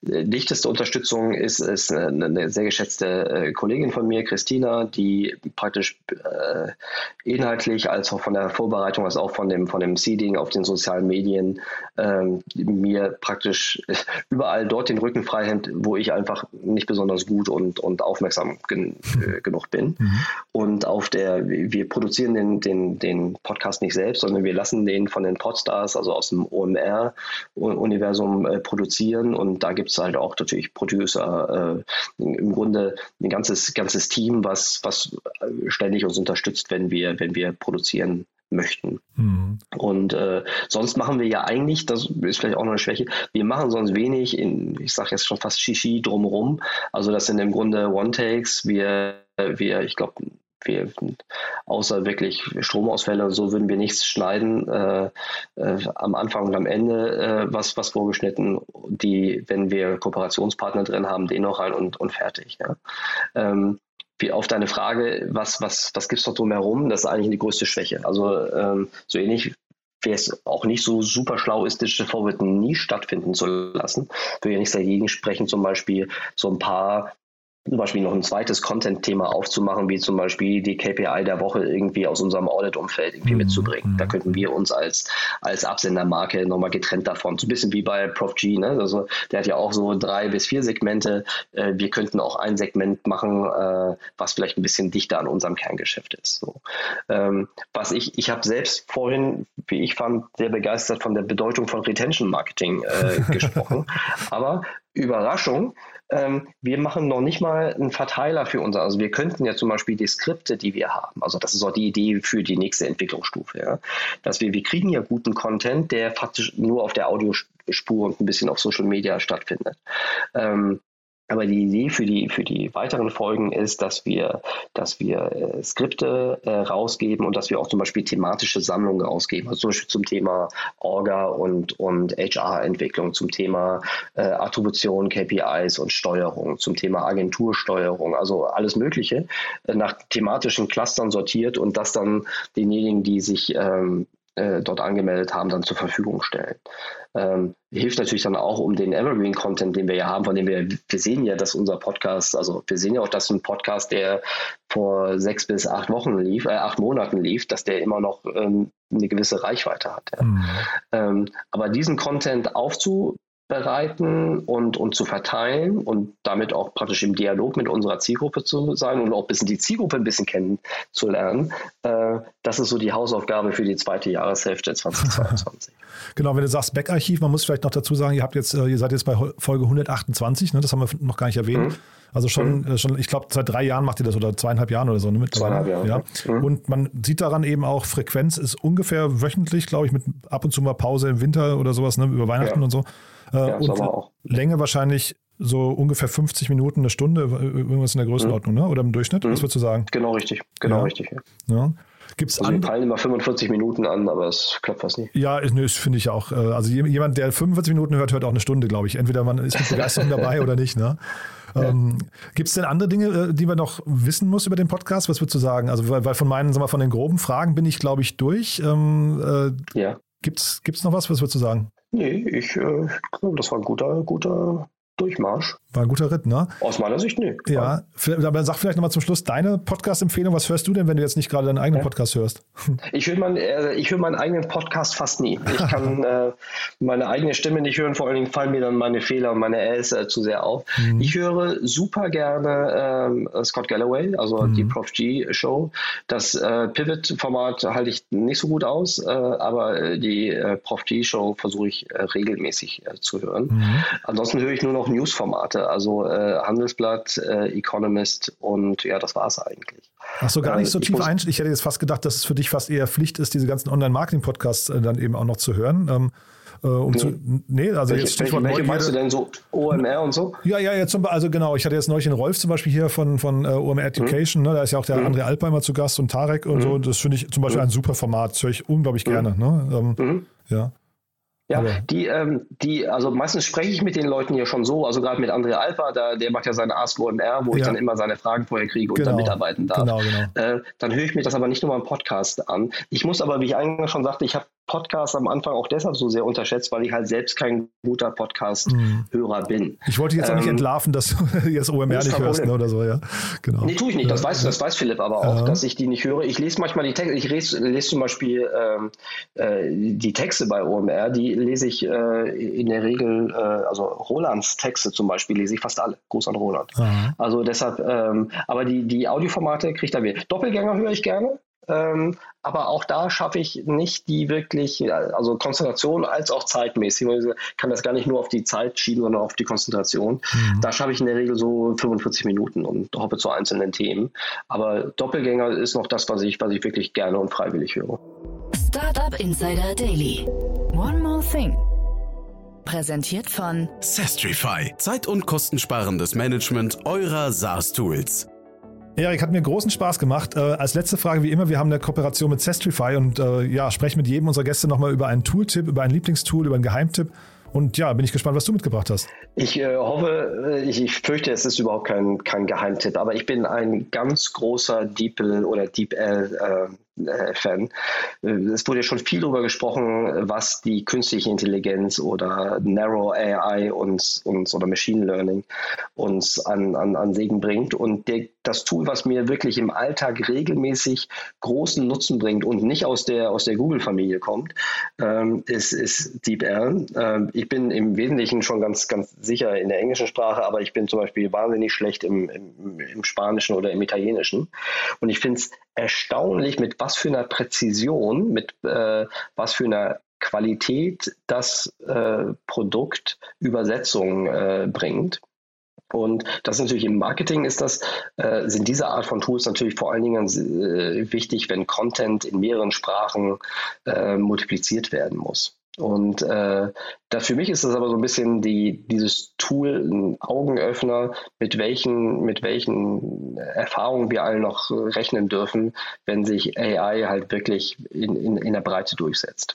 dichteste Unterstützung ist, ist eine sehr geschätzte äh, Kollegin von mir, Christina, die praktisch äh, inhaltlich als auch von der Vorbereitung als auch von dem, von dem Seeding auf den sozialen Medien ähm, mir praktisch überall dort den Rücken frei hält, wo ich einfach nicht besonders gut und, und aufmerksam gen, äh, genug bin. Mhm. Und auf der, wir produzieren den, den, den Podcast nicht selbst, sondern wir lassen den von den Podstars, also aus dem OMR-Universum äh, produzieren und da gibt es halt auch natürlich Producer, äh, im Grunde ein ganzes, ganzes Team, was, was ständig uns unterstützt, wenn wir, wenn wir produzieren möchten. Mhm. Und äh, sonst machen wir ja eigentlich, das ist vielleicht auch noch eine Schwäche, wir machen sonst wenig in, ich sage jetzt schon fast Shishi drumherum. Also das sind im Grunde One-Takes. Wir, wir, ich glaube, wir, außer wirklich Stromausfälle und so würden wir nichts schneiden. Äh, äh, am Anfang und am Ende äh, was, was vorgeschnitten, die, wenn wir Kooperationspartner drin haben, den noch rein und, und fertig. Ja. Ähm, wie auf deine Frage, was, was, was gibt es noch drumherum, das ist eigentlich die größte Schwäche. Also ähm, so ähnlich wäre es auch nicht so super schlau ist, Digital Forward nie stattfinden zu lassen. Würde ja nichts dagegen sprechen, zum Beispiel so ein paar zum Beispiel noch ein zweites Content-Thema aufzumachen, wie zum Beispiel die KPI der Woche irgendwie aus unserem Audit-Umfeld irgendwie mhm. mitzubringen. Da könnten wir uns als, als Absendermarke nochmal getrennt davon, so ein bisschen wie bei Prof G, ne? Also der hat ja auch so drei bis vier Segmente. Äh, wir könnten auch ein Segment machen, äh, was vielleicht ein bisschen dichter an unserem Kerngeschäft ist. So. Ähm, was ich, ich habe selbst vorhin, wie ich fand, sehr begeistert von der Bedeutung von Retention Marketing äh, gesprochen. Aber Überraschung, ähm, wir machen noch nicht mal einen Verteiler für unser. Also wir könnten ja zum Beispiel die Skripte, die wir haben, also das ist auch die Idee für die nächste Entwicklungsstufe, ja, dass wir, wir kriegen ja guten Content, der faktisch nur auf der Audiospur und ein bisschen auf Social Media stattfindet. Ähm, aber die Idee für die, für die weiteren Folgen ist, dass wir, dass wir äh, Skripte äh, rausgeben und dass wir auch zum Beispiel thematische Sammlungen rausgeben. Also zum Beispiel zum Thema Orga und, und HR-Entwicklung, zum Thema äh, Attribution, KPIs und Steuerung, zum Thema Agentursteuerung, also alles Mögliche äh, nach thematischen Clustern sortiert und das dann denjenigen, die sich ähm, äh, dort angemeldet haben, dann zur Verfügung stellen. Ähm, hilft natürlich dann auch um den Evergreen-Content, den wir ja haben, von dem wir, wir sehen ja, dass unser Podcast, also wir sehen ja auch, dass ein Podcast, der vor sechs bis acht Wochen lief, äh, acht Monaten lief, dass der immer noch ähm, eine gewisse Reichweite hat. Ja. Mhm. Ähm, aber diesen Content aufzu bereiten und, und zu verteilen und damit auch praktisch im Dialog mit unserer Zielgruppe zu sein und auch ein bisschen die Zielgruppe ein bisschen kennenzulernen. Äh, das ist so die Hausaufgabe für die zweite Jahreshälfte 2022. genau, wenn du sagst Backarchiv, man muss vielleicht noch dazu sagen, ihr habt jetzt, äh, ihr seid jetzt bei Folge 128, ne? das haben wir noch gar nicht erwähnt. Mhm. Also schon, mhm. schon ich glaube, seit drei Jahren macht ihr das oder zweieinhalb Jahren oder so. Ne, zweieinhalb Jahre. Ja. Mhm. Und man sieht daran eben auch, Frequenz ist ungefähr wöchentlich, glaube ich, mit ab und zu mal Pause im Winter oder sowas, ne, über Weihnachten ja. und so. Äh, ja, und Länge wahrscheinlich so ungefähr 50 Minuten, eine Stunde, irgendwas in der Größenordnung, mhm. ne? oder im Durchschnitt, mhm. was würdest du sagen? Genau richtig, genau ja. richtig. Ja. ja. Gibt's also wir fallen immer 45 Minuten an, aber es klappt fast nicht. Ja, das finde ich auch. Äh, also jemand, der 45 Minuten hört, hört auch eine Stunde, glaube ich. Entweder man ist mit Begeisterung dabei oder nicht. Ne? Ähm, Gibt es denn andere Dinge, äh, die man noch wissen muss über den Podcast? Was würdest du sagen? Also, weil, weil von meinen, sagen wir, von den groben Fragen bin ich, glaube ich, durch. Ähm, äh, ja. Gibt es noch was? Was würdest du sagen? Nee, ich äh, glaube, das war ein guter, guter Durchmarsch. War ein guter Ritt, ne? Aus meiner Sicht, nee. Ja, aber sag vielleicht nochmal zum Schluss deine Podcast-Empfehlung. Was hörst du denn, wenn du jetzt nicht gerade deinen eigenen ja. Podcast hörst? Ich höre mein, äh, hör meinen eigenen Podcast fast nie. Ich kann äh, meine eigene Stimme nicht hören. Vor allen Dingen fallen mir dann meine Fehler und meine Ls äh, zu sehr auf. Mhm. Ich höre super gerne ähm, Scott Galloway, also mhm. die Prof G Show. Das äh, Pivot-Format halte ich nicht so gut aus, äh, aber die äh, Prof G Show versuche ich regelmäßig zu hören. Mhm. Ansonsten höre ich nur noch News-Formate, also äh, Handelsblatt, äh, Economist und ja, das war es eigentlich. Ach so, gar nicht so äh, tief ein. Ich hätte jetzt fast gedacht, dass es für dich fast eher Pflicht ist, diese ganzen Online-Marketing-Podcasts äh, dann eben auch noch zu hören. Ähm, äh, um nee. zu, nee, also welche, jetzt Stichwort welche, welche meinst du denn so OMR und so? Ja, ja, jetzt zum, also genau, ich hatte jetzt neulich den Rolf zum Beispiel hier von, von uh, OMR Education, mhm. ne, da ist ja auch der mhm. André Alpheimer zu Gast und Tarek und mhm. so, das finde ich zum Beispiel mhm. ein super Format, das höre ich unglaublich gerne. Mhm. Ne? Ähm, mhm. Ja. Die, ähm, die, also meistens spreche ich mit den Leuten ja schon so, also gerade mit André Alpa, da, der macht ja seine Ask OMR, wo ja. ich dann immer seine Fragen vorher kriege und genau. dann mitarbeiten darf. Genau, genau. Äh, dann höre ich mir das aber nicht nur mal im Podcast an. Ich muss aber, wie ich eingangs schon sagte, ich habe Podcast am Anfang auch deshalb so sehr unterschätzt, weil ich halt selbst kein guter Podcast-Hörer mhm. bin. Ich wollte jetzt ähm, auch nicht ähm, entlarven, dass du jetzt OMR nicht hörst ne, oder so, ja. Genau. Nee, tue ich nicht. Das weiß, das weiß Philipp aber auch, ja. dass ich die nicht höre. Ich lese manchmal die Texte, ich lese, lese zum Beispiel ähm, äh, die Texte bei OMR, die lese ich äh, in der Regel, äh, also Rolands Texte zum Beispiel, lese ich fast alle. Gruß an Roland. Aha. Also deshalb, ähm, aber die, die Audioformate kriegt er wieder. Doppelgänger höre ich gerne. Ähm, aber auch da schaffe ich nicht die wirklich, also Konzentration als auch zeitmäßig. Ich kann das gar nicht nur auf die Zeit schieben, sondern auf die Konzentration. Mhm. Da schaffe ich in der Regel so 45 Minuten und hoppe zu einzelnen Themen. Aber Doppelgänger ist noch das, was ich, was ich wirklich gerne und freiwillig höre. Startup Insider Daily. One more thing. Präsentiert von Sestrify. Zeit- und kostensparendes Management eurer SaaS-Tools. Erik, hat mir großen Spaß gemacht. Äh, als letzte Frage, wie immer, wir haben eine Kooperation mit Sestrify und äh, ja, sprechen mit jedem unserer Gäste nochmal über einen Tooltip, über ein Lieblingstool, über einen Geheimtipp. Und ja, bin ich gespannt, was du mitgebracht hast. Ich äh, hoffe, äh, ich, ich, fürchte, es ist überhaupt kein, kein Geheimtipp, aber ich bin ein ganz großer DeepL oder DeepL äh, Fan. Äh, es wurde schon viel darüber gesprochen, was die künstliche Intelligenz oder Narrow AI uns, uns oder Machine Learning uns an, an, an Segen bringt. Und der, das Tool, was mir wirklich im Alltag regelmäßig großen Nutzen bringt und nicht aus der, aus der Google-Familie kommt, ähm, ist, ist DeepL. Ähm, ich bin im Wesentlichen schon ganz, ganz sicher in der englischen Sprache, aber ich bin zum Beispiel wahnsinnig schlecht im, im, im Spanischen oder im Italienischen. Und ich finde es erstaunlich, mit was für einer Präzision, mit äh, was für einer Qualität das äh, Produkt Übersetzung äh, bringt. Und das natürlich im Marketing ist das, äh, sind diese Art von Tools natürlich vor allen Dingen äh, wichtig, wenn Content in mehreren Sprachen äh, multipliziert werden muss. Und äh, da für mich ist das aber so ein bisschen die, dieses Tool ein Augenöffner, mit welchen, mit welchen Erfahrungen wir alle noch rechnen dürfen, wenn sich AI halt wirklich in, in, in der Breite durchsetzt.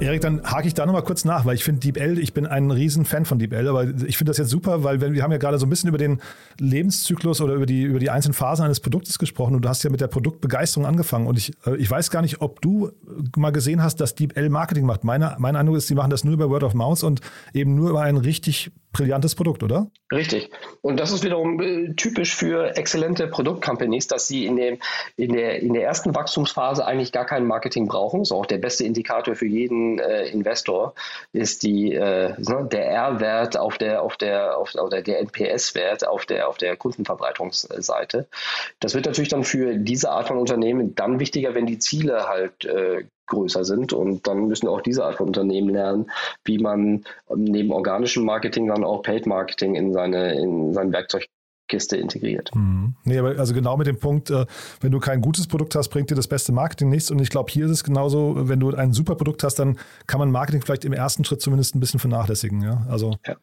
Erik, dann hake ich da nochmal kurz nach, weil ich finde DeepL, ich bin ein riesen Fan von DeepL, aber ich finde das jetzt super, weil wir haben ja gerade so ein bisschen über den Lebenszyklus oder über die, über die einzelnen Phasen eines Produktes gesprochen und du hast ja mit der Produktbegeisterung angefangen und ich, äh, ich weiß gar nicht, ob du mal gesehen hast, dass DeepL Marketing macht. Meine, mein Eindruck ist, die machen das nur über Word of Mouth und eben nur über ein richtig brillantes Produkt, oder? Richtig. Und das ist wiederum äh, typisch für exzellente Produktcompanies, dass sie in, dem, in, der, in der ersten Wachstumsphase eigentlich gar kein Marketing brauchen. Ist auch der beste Indikator für jeden äh, Investor, ist die, äh, ne, der R-Wert auf der, auf der, auf, oder der NPS-Wert auf der, auf der Kundenverbreitungsseite. Das wird natürlich dann für diese Art von Unternehmen dann wichtiger, wenn die Ziele halt äh, größer sind. Und dann müssen auch diese Art von Unternehmen lernen, wie man neben organischem Marketing dann auch Paid Marketing in seine in sein Werkzeug Kiste integriert. Mhm. Nee, aber also genau mit dem Punkt, äh, wenn du kein gutes Produkt hast, bringt dir das beste Marketing nichts. Und ich glaube, hier ist es genauso, wenn du ein super Produkt hast, dann kann man Marketing vielleicht im ersten Schritt zumindest ein bisschen vernachlässigen. Ja? Also. Ja.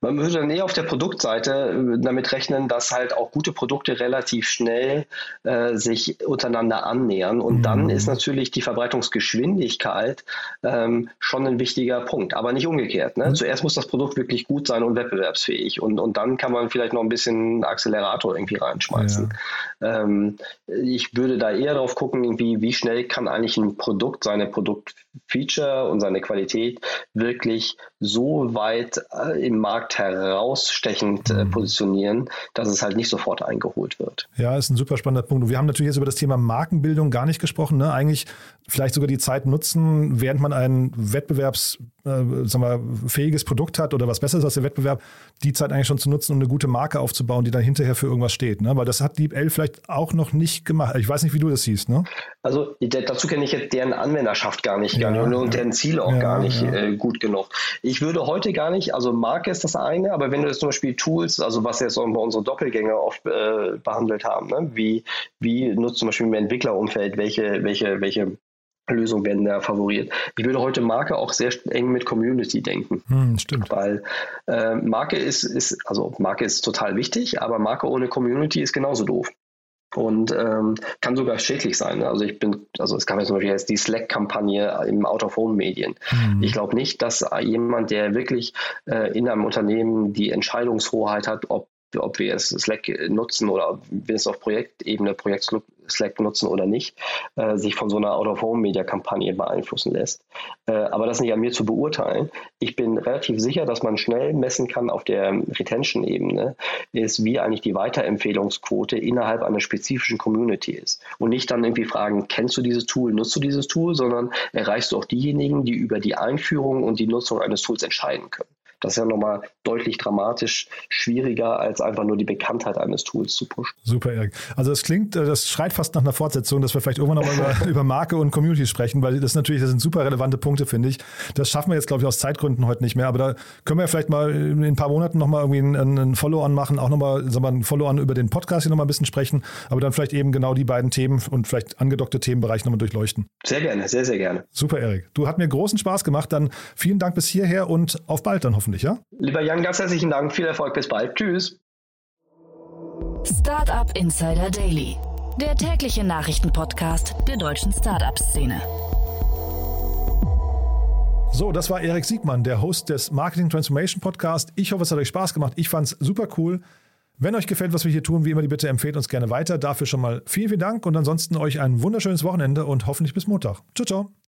Man würde dann eher auf der Produktseite äh, damit rechnen, dass halt auch gute Produkte relativ schnell äh, sich untereinander annähern. Und mhm. dann ist natürlich die Verbreitungsgeschwindigkeit ähm, schon ein wichtiger Punkt, aber nicht umgekehrt. Ne? Mhm. Zuerst muss das Produkt wirklich gut sein und wettbewerbsfähig. Und, und dann kann man vielleicht noch ein bisschen Accelerator irgendwie reinschmeißen. Ja. Ähm, ich würde da eher drauf gucken, irgendwie, wie schnell kann eigentlich ein Produkt seine Produktfeature und seine Qualität wirklich so weit äh, im Markt herausstechend äh, mhm. positionieren, dass es halt nicht sofort eingeholt wird. Ja, ist ein super spannender Punkt. wir haben natürlich jetzt über das Thema Markenbildung gar nicht gesprochen. Ne? Eigentlich vielleicht sogar die Zeit nutzen, während man ein wettbewerbsfähiges äh, Produkt hat oder was Besseres als der Wettbewerb, die Zeit eigentlich schon zu nutzen, um eine gute Marke aufzubauen, die dann hinterher für irgendwas steht. Ne? Weil das hat DeepL vielleicht auch noch nicht gemacht. Ich weiß nicht, wie du das siehst. Ne? Also dazu kenne ich jetzt deren Anwenderschaft gar nicht, ja, gar nicht und deren Ziele auch ja, gar nicht äh, gut genug. Ich würde heute gar nicht, also Marke ist das eine, aber wenn du jetzt zum Beispiel Tools, also was jetzt bei unsere Doppelgänger oft äh, behandelt haben, ne? wie, wie nutzt zum Beispiel im Entwicklerumfeld, welche, welche, welche Lösungen werden da favoriert. Ich würde heute Marke auch sehr eng mit Community denken. Hm, stimmt. Weil äh, Marke ist, ist, also Marke ist total wichtig, aber Marke ohne Community ist genauso doof und ähm, kann sogar schädlich sein. Also ich bin, also es kam jetzt zum Beispiel jetzt die Slack-Kampagne im Out-of-Home-Medien. Mhm. Ich glaube nicht, dass jemand, der wirklich äh, in einem Unternehmen die Entscheidungshoheit hat, ob ob wir es Slack nutzen oder ob wir es auf Projektebene, Projekt Slack nutzen oder nicht, äh, sich von so einer Out-of-Home-Media-Kampagne beeinflussen lässt. Äh, aber das nicht an mir zu beurteilen. Ich bin relativ sicher, dass man schnell messen kann auf der Retention-Ebene, ist, wie eigentlich die Weiterempfehlungsquote innerhalb einer spezifischen Community ist. Und nicht dann irgendwie fragen, kennst du dieses Tool, nutzt du dieses Tool, sondern erreichst du auch diejenigen, die über die Einführung und die Nutzung eines Tools entscheiden können. Das ist ja nochmal deutlich dramatisch schwieriger, als einfach nur die Bekanntheit eines Tools zu pushen. Super, Erik. Also das klingt, äh, das schreit fast nach einer Fortsetzung, dass wir vielleicht irgendwann nochmal über, über Marke und Community sprechen, weil das natürlich, das sind super relevante Punkte, finde ich. Das schaffen wir jetzt, glaube ich, aus Zeitgründen heute nicht mehr, aber da können wir vielleicht mal in ein paar Monaten nochmal irgendwie einen, einen Follow-on machen, auch nochmal, sagen wir, ein Follow-on über den Podcast hier nochmal ein bisschen sprechen, aber dann vielleicht eben genau die beiden Themen und vielleicht angedockte Themenbereiche nochmal durchleuchten. Sehr gerne, sehr, sehr gerne. Super, Erik. Du hat mir großen Spaß gemacht. Dann vielen Dank bis hierher und auf bald dann hoffentlich, ja? Lieber Jan, ganz herzlichen Dank. Viel Erfolg. Bis bald. Tschüss. Startup Insider Daily, der tägliche Nachrichtenpodcast der deutschen Startup-Szene. So, das war Erik Siegmann, der Host des Marketing Transformation Podcast. Ich hoffe, es hat euch Spaß gemacht. Ich fand es super cool. Wenn euch gefällt, was wir hier tun, wie immer, die Bitte empfehlt uns gerne weiter. Dafür schon mal vielen, vielen Dank und ansonsten euch ein wunderschönes Wochenende und hoffentlich bis Montag. Ciao, ciao.